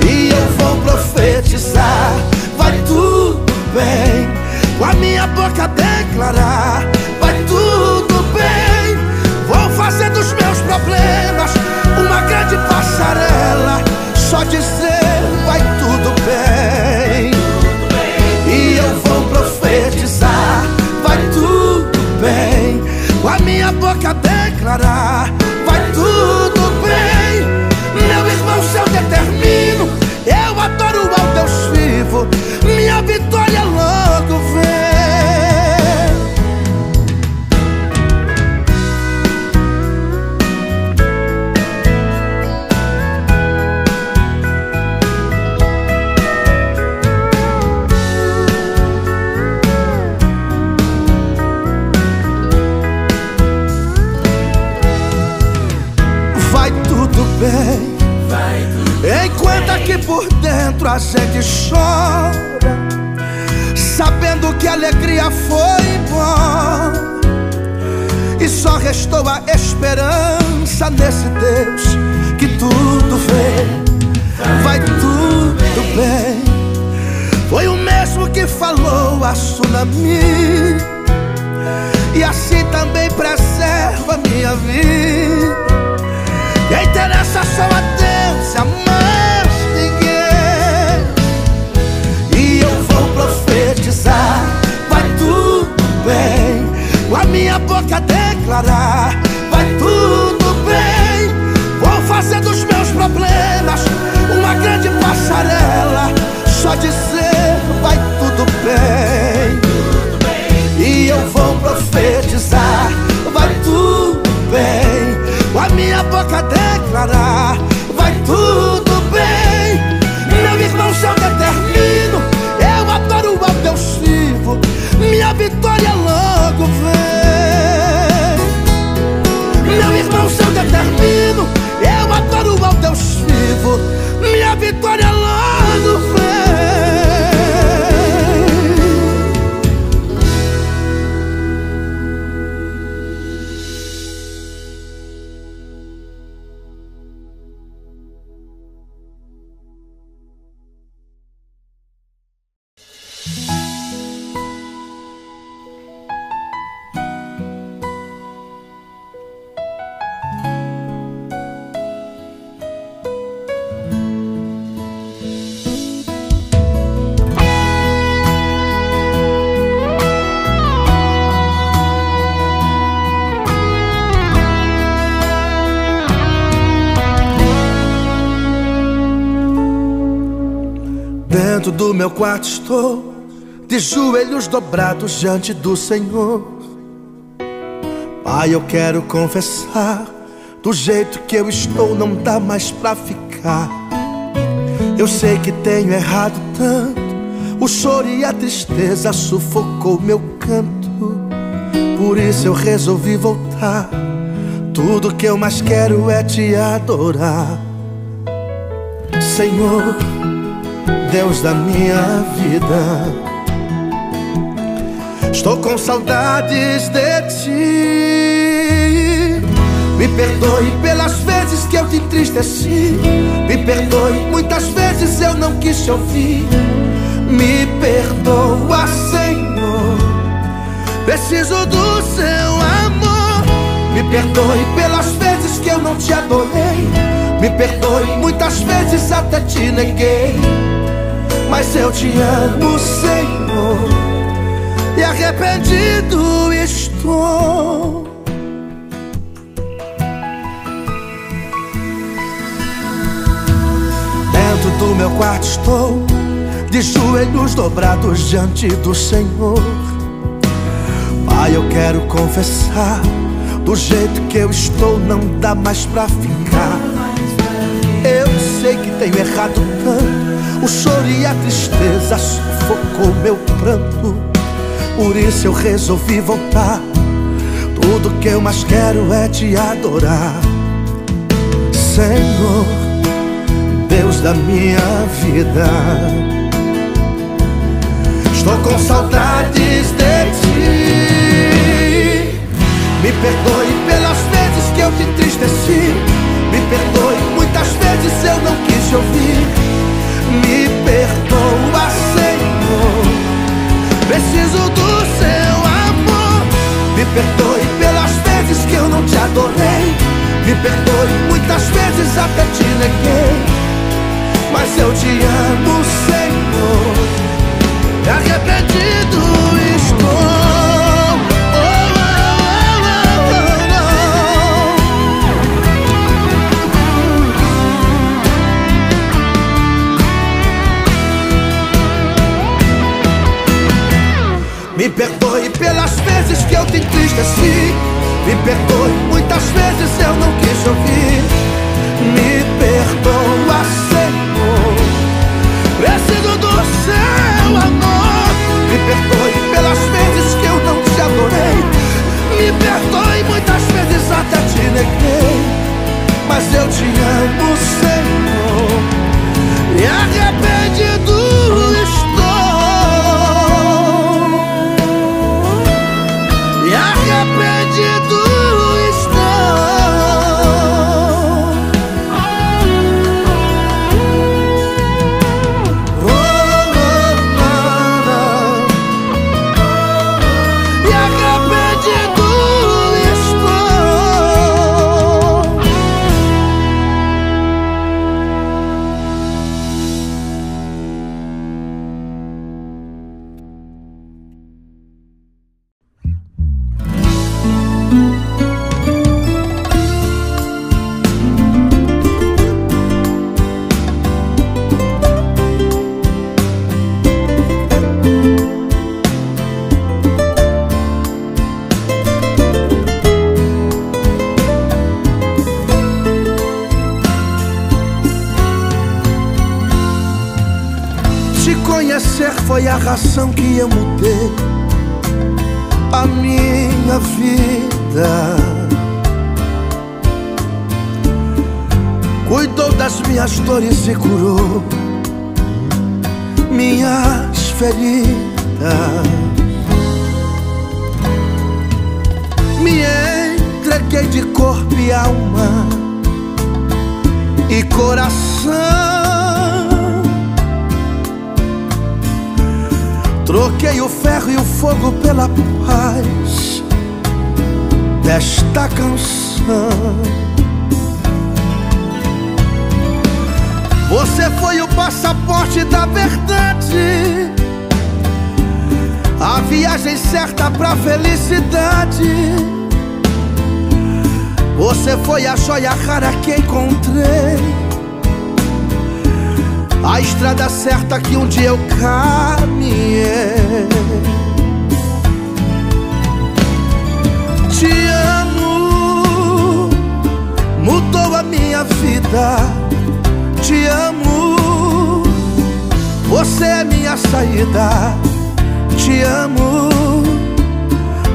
E eu vou profetizar, vai tudo bem. Com a minha boca declarar, vai tudo bem. Vou fazer dos meus problemas estou, de joelhos dobrados diante do Senhor. Pai, eu quero confessar, do jeito que eu estou não dá mais pra ficar. Eu sei que tenho errado tanto, o choro e a tristeza sufocou meu canto. Por isso eu resolvi voltar. Tudo que eu mais quero é te adorar, Senhor. Deus da minha vida. Estou com saudades de ti. Me perdoe pelas vezes que eu te entristeci. Me perdoe, muitas vezes eu não quis te ouvir. Me perdoa, Senhor. Preciso do seu amor. Me perdoe pelas vezes que eu não te adorei. Me perdoe, muitas vezes até te neguei. Mas eu te amo, Senhor, e arrependido estou. Dentro do meu quarto estou, de joelhos dobrados diante do Senhor. Pai, eu quero confessar, do jeito que eu estou, não dá mais pra ficar. Eu sei que tenho errado tanto, o choro e a tristeza sufocou meu pranto. Por isso eu resolvi voltar. Tudo que eu mais quero é te adorar, Senhor, Deus da minha vida. Estou com saudades de ti. Me perdoe pelas vezes que eu te entristeci. Me perdoe, muitas vezes eu não quis te ouvir. Me perdoa, Senhor. Preciso do seu amor. Me perdoe pelas vezes que eu não te adorei. Me perdoe, muitas vezes até te neguei. Mas eu te amo, Senhor. Arrependido Me perdoe pelas vezes que eu te entristeci. Me perdoe, muitas vezes eu não quis ouvir. Me perdoa, Senhor. Preciso do seu amor. Me perdoe pelas vezes que eu não te adorei. Me perdoe, muitas vezes até te neguei. Mas eu te amo, Senhor. E arrependido a razão que eu mudei a minha vida. Cuidou das minhas dores e curou minhas feridas. Você foi o passaporte da verdade, a viagem certa pra felicidade. Você foi a joia rara que encontrei, a estrada certa que um dia eu caminhei. Mudou a minha vida te amo. Você é minha saída. Te amo.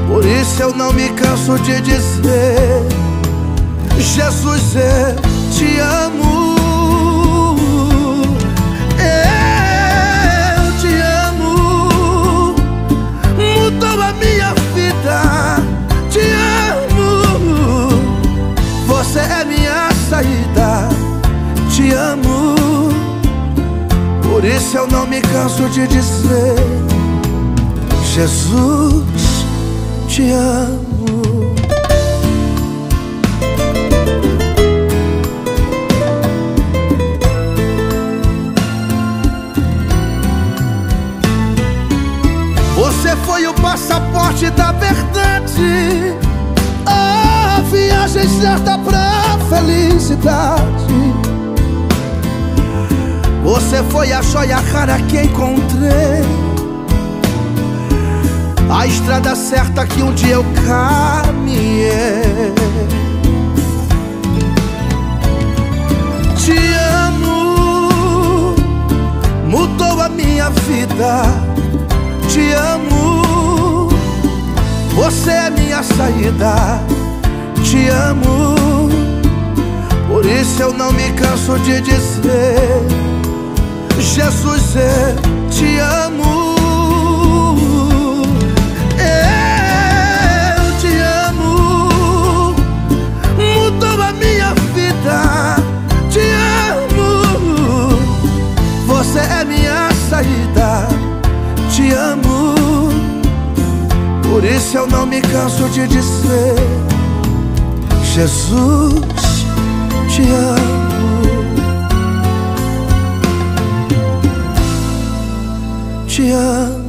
Por isso eu não me canso de dizer: Jesus, eu te amo. Eu te amo. Mudou a minha vida. Saída te amo. Por isso eu não me canso de dizer: Jesus, te amo. Você foi o passaporte da verdade. A viagem certa pra felicidade. Você foi a joia rara que encontrei. A estrada certa que um dia eu caminhei. Te amo Mudou a minha vida. Te amo Você é minha saída. Te amo Por isso eu não me canso de dizer Jesus, eu te amo. Eu te amo. Mudou a minha vida. Te amo. Você é minha saída. Te amo. Por isso eu não me canso de dizer: Jesus, 这样这样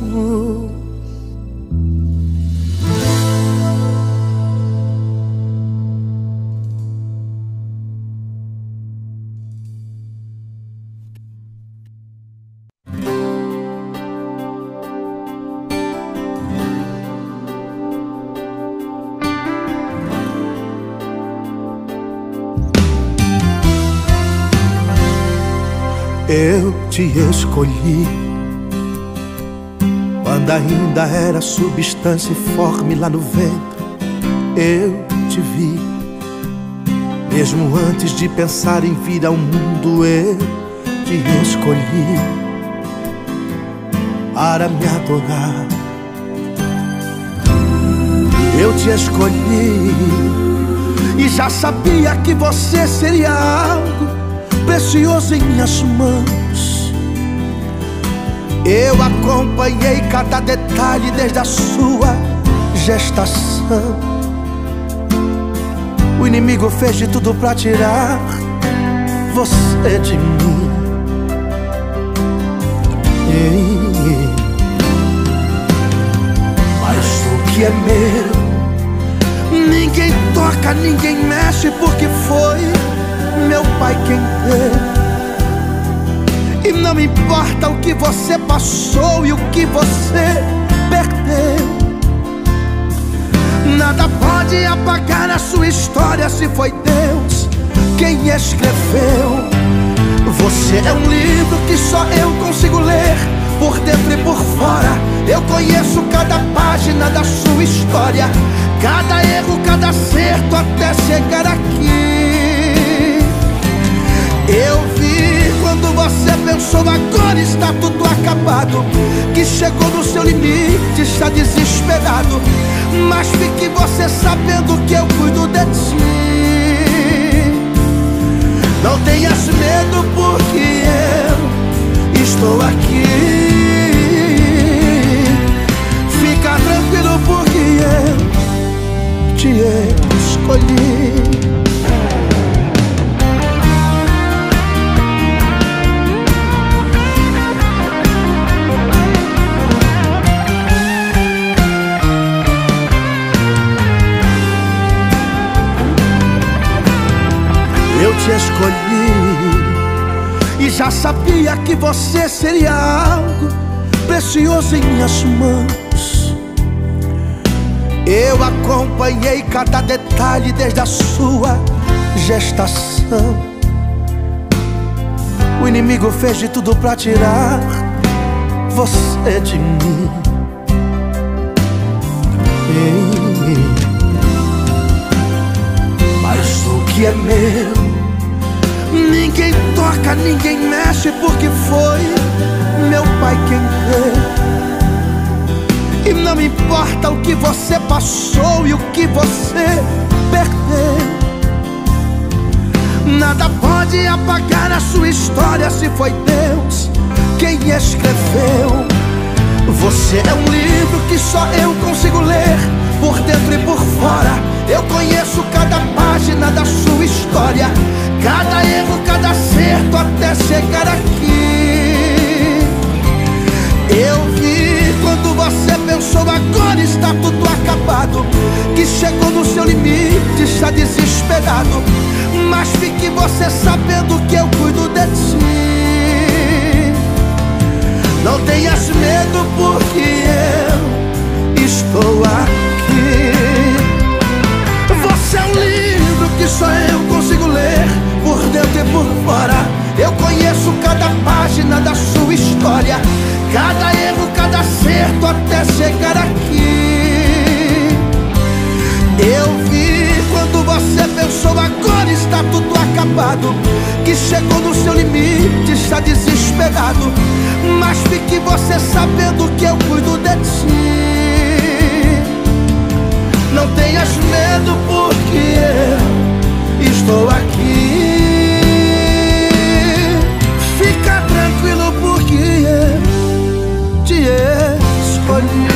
te escolhi quando ainda era substância informe lá no ventre, eu te vi. Mesmo antes de pensar em vir ao mundo, eu te escolhi para me adorar. Eu te escolhi e já sabia que você seria algo precioso em minhas mãos. Eu acompanhei cada detalhe desde a sua gestação. O inimigo fez de tudo para tirar você de mim. Mas o que é meu, ninguém toca, ninguém mexe, porque foi meu pai quem deu. E não importa o que você passou e o que você perdeu. Nada pode apagar a sua história se foi Deus quem escreveu. Você é um livro que só eu consigo ler por dentro e por fora. Eu conheço cada página da sua história, cada erro, cada acerto até chegar aqui. Eu quando você pensou agora está tudo acabado, que chegou no seu limite, está desesperado. Mas fique você sabendo que eu cuido de ti. Não tenhas medo porque eu estou aqui. tranquilo porque eu te escolhi. Te escolhi e já sabia que você seria algo precioso em minhas mãos. Eu acompanhei cada detalhe desde a sua gestação. O inimigo fez de tudo para tirar você de mim. Mas o que é meu, ninguém toca, ninguém mexe, porque foi meu pai quem deu. E não importa o que você passou e o que você perdeu. Nada pode apagar a sua história se foi Deus quem escreveu. Você é um livro que só eu consigo ler, por dentro e por fora. Eu conheço cada página da sua história, cada erro, cada acerto até chegar aqui. Eu vi quando você pensou agora está tudo acabado. Que chegou no seu limite, está desesperado. Mas fique você sabendo que eu cuido de ti. Não tenhas medo porque eu estou aqui. Você é um livro que só eu consigo ler Por dentro e por fora Eu conheço cada página da sua história Cada erro, cada acerto até chegar aqui. Eu vi quando você pensou agora está tudo acabado. Que chegou no seu limite, está desesperado. Mas fique você sabendo que eu cuido de ti. Não tenhas medo porque eu estou aqui. Escolhi.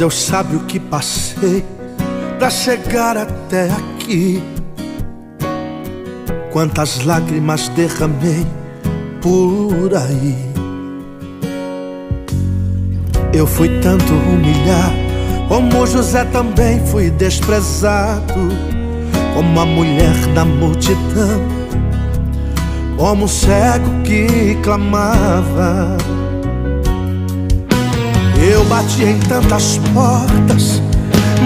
Deus sabe o que passei para chegar até aqui. Quantas lágrimas derramei por aí. Eu fui tanto humilhado, como José também fui desprezado, como a mulher da multidão, como o cego que clamava. Eu bati em tantas portas,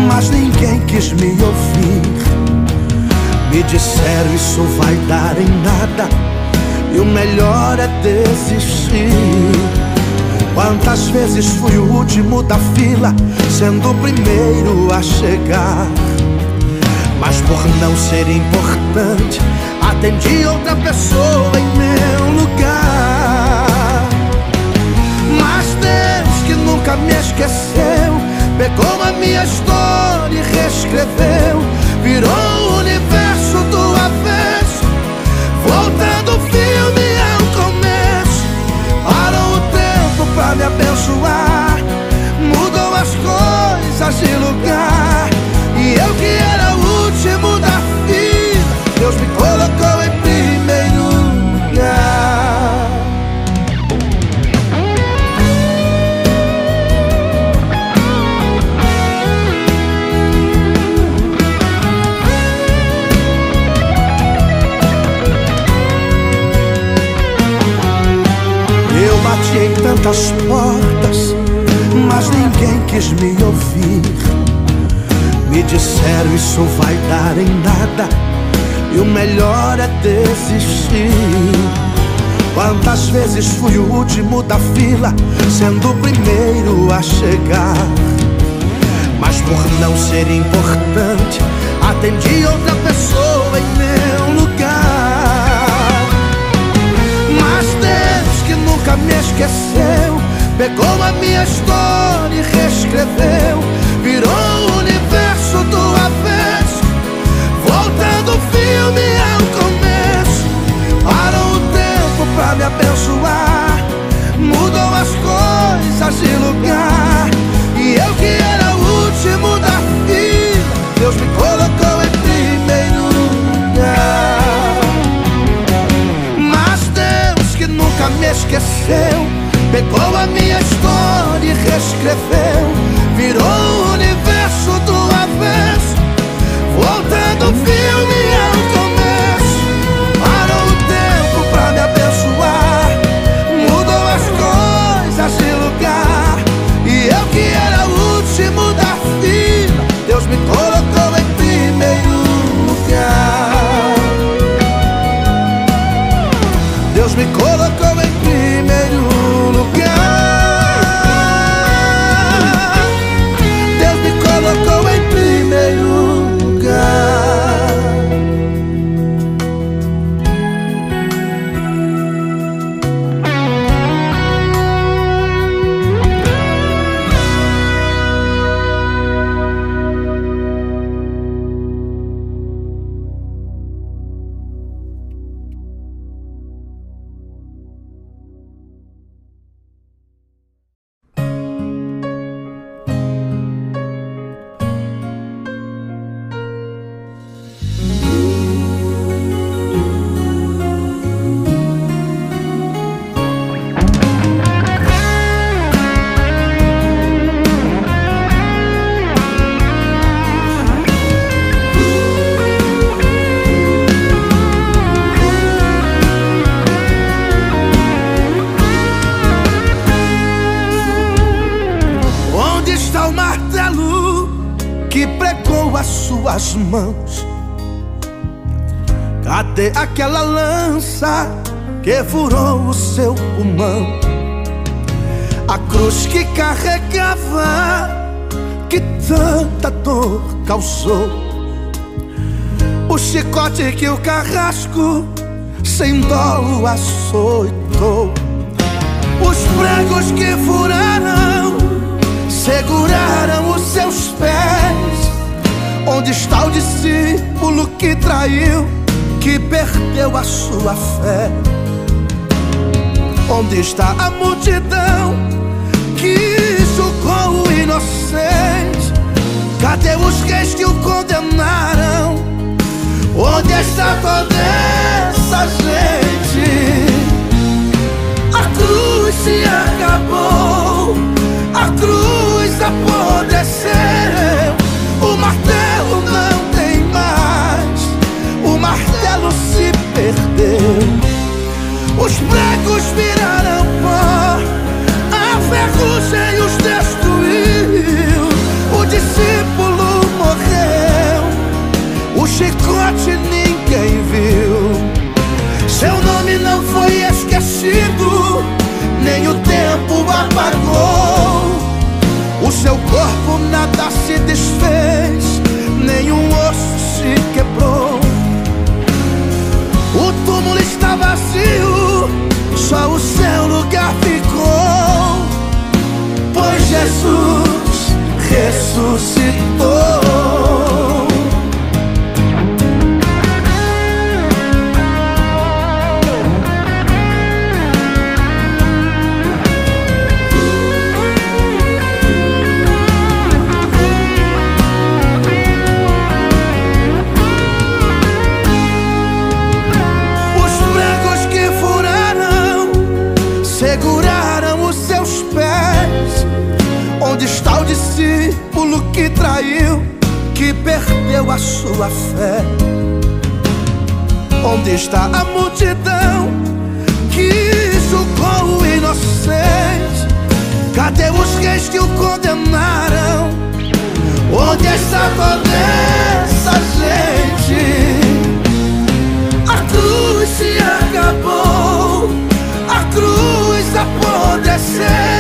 mas ninguém quis me ouvir. Me disseram isso vai dar em nada, e o melhor é desistir. Quantas vezes fui o último da fila, sendo o primeiro a chegar. Mas por não ser importante, atendi outra pessoa em meu lugar. nunca me esqueceu. Pegou a minha história e reescreveu. Virou o universo do avesso. Voltando o filme é ao começo. Parou o tempo pra me abençoar. Mudou as coisas de lugar. E eu que era o último da fila, Deus me colocou. Tantas portas, mas ninguém quis me ouvir. Me disseram isso vai dar em nada, e o melhor é desistir. Quantas vezes fui o último da fila, sendo o primeiro a chegar. Mas por não ser importante, atendi outra pessoa em meu nunca me esqueceu, pegou a minha história e reescreveu, virou o universo do avesso, voltando o filme ao começo. Parou o tempo pra me abençoar, mudou as coisas de lugar, e eu que era o último da fila, Deus me esqueceu, pegou a minha história e reescreveu, virou o universo do avesso, voltando o filme ao que o carrasco sem dolo açoitou. Os pregos que furaram seguraram os seus pés. Onde está o discípulo que traiu, que perdeu a sua fé? Onde está a multidão que julgou o inocente? Cadê os reis que o condenaram? Onde está toda essa gente? A cruz se acabou, a cruz apodreceu, o martelo não tem mais, o martelo se perdeu. Os pregos viraram pó, a ferrugem os destruiu, nem o tempo apagou. O seu corpo nada se desfez, nenhum osso se quebrou. O túmulo está vazio, só o seu lugar ficou. Pois Jesus ressuscitou. viu que perdeu a sua fé. Onde está a multidão que julgou o inocente? Cadê os reis que o condenaram? Onde está toda essa gente? A cruz se acabou, a cruz apodreceu.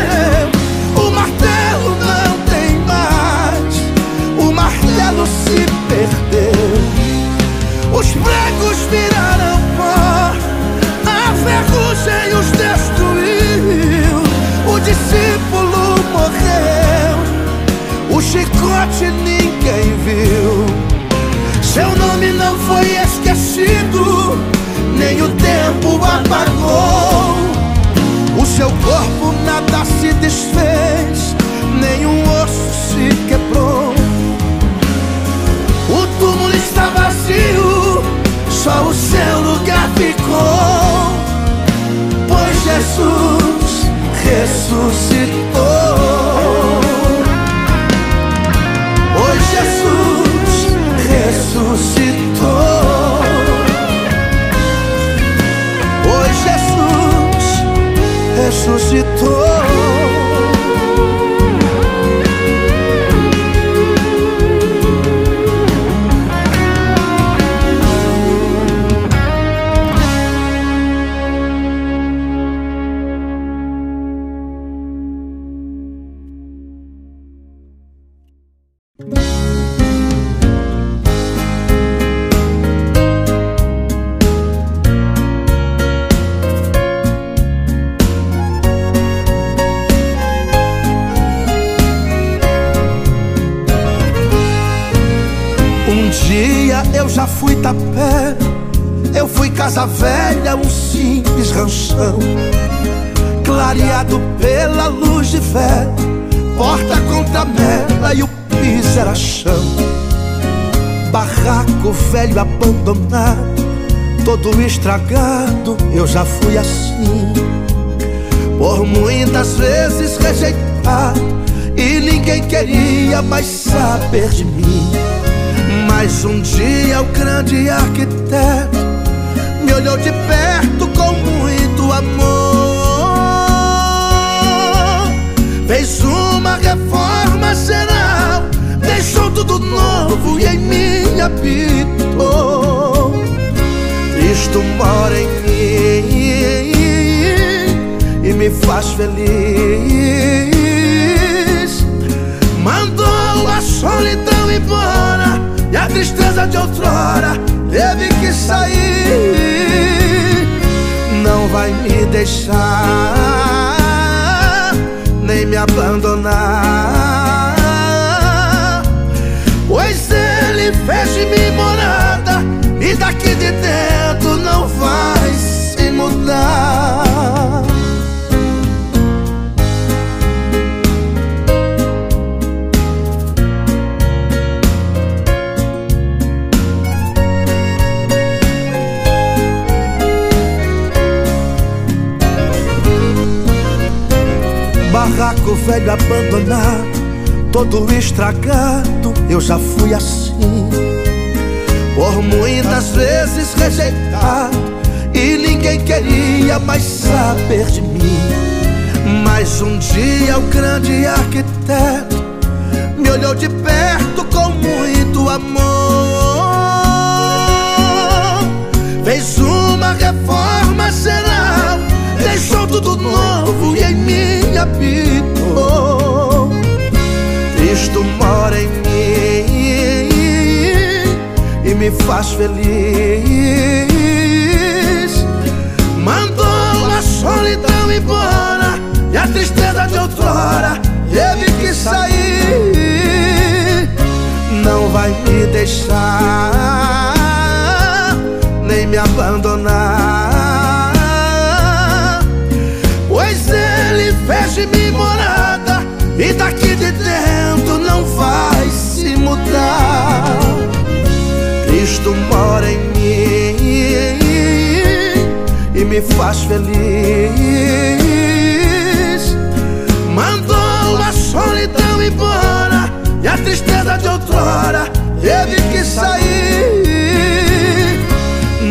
outrora teve que sair.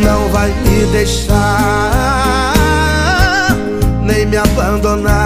Não vai me deixar Nem me abandonar.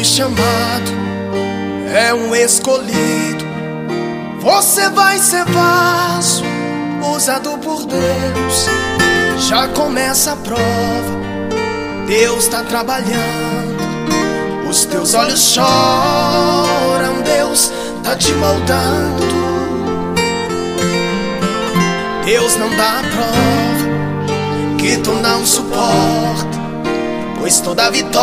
Foi chamado, é um escolhido. Você vai ser vaso, usado por Deus. Já começa a prova, Deus está trabalhando. Os teus olhos choram, Deus tá te moldando. Deus não dá a prova que tu não suporta. Pois toda vitória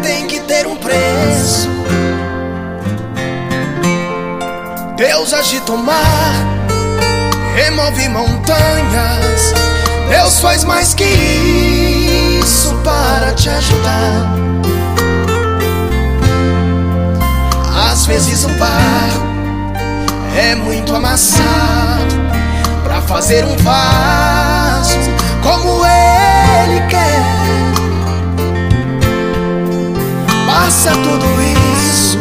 tem que ter um preço. Deus agita o mar, remove montanhas. Deus faz mais que isso para te ajudar. Às vezes o barro é muito amassado para fazer um vaso como ele Passa tudo isso,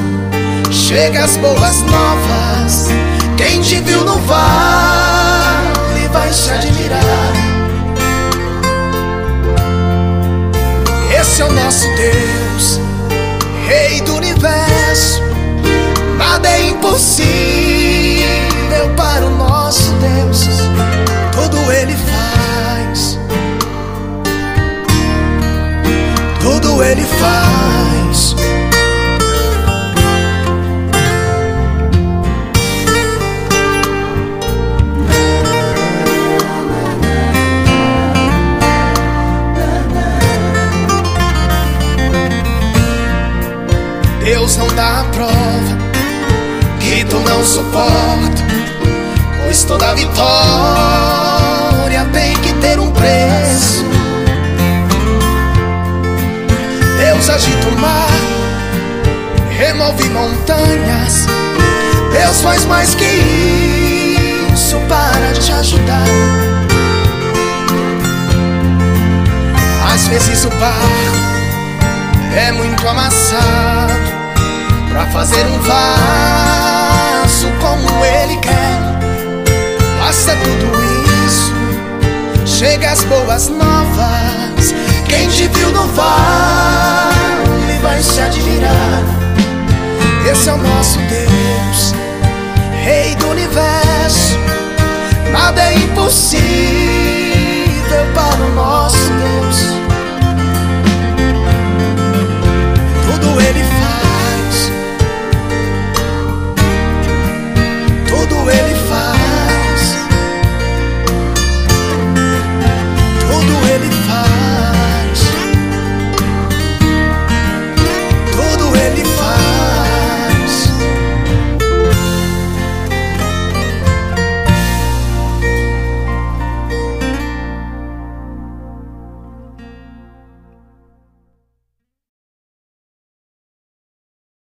chega as boas novas. Quem te viu no vale vai se admirar. Esse é o nosso Deus, Rei do universo. Nada é impossível para o nosso Deus, tudo Ele faz. Tudo Ele faz. Deus. Não dá a prova que tu não suporta, pois toda vitória agita o mar, remove montanhas. Deus faz mais que isso para te ajudar. Às vezes o barro é muito amassado para fazer um vaso como ele quer. Passa tudo isso, chega as boas novas. Quem te viu no vale vai se admirar. Esse é o nosso Deus, Rei do universo. Nada é impossível para o nosso Deus. Tudo ele faz, tudo ele faz.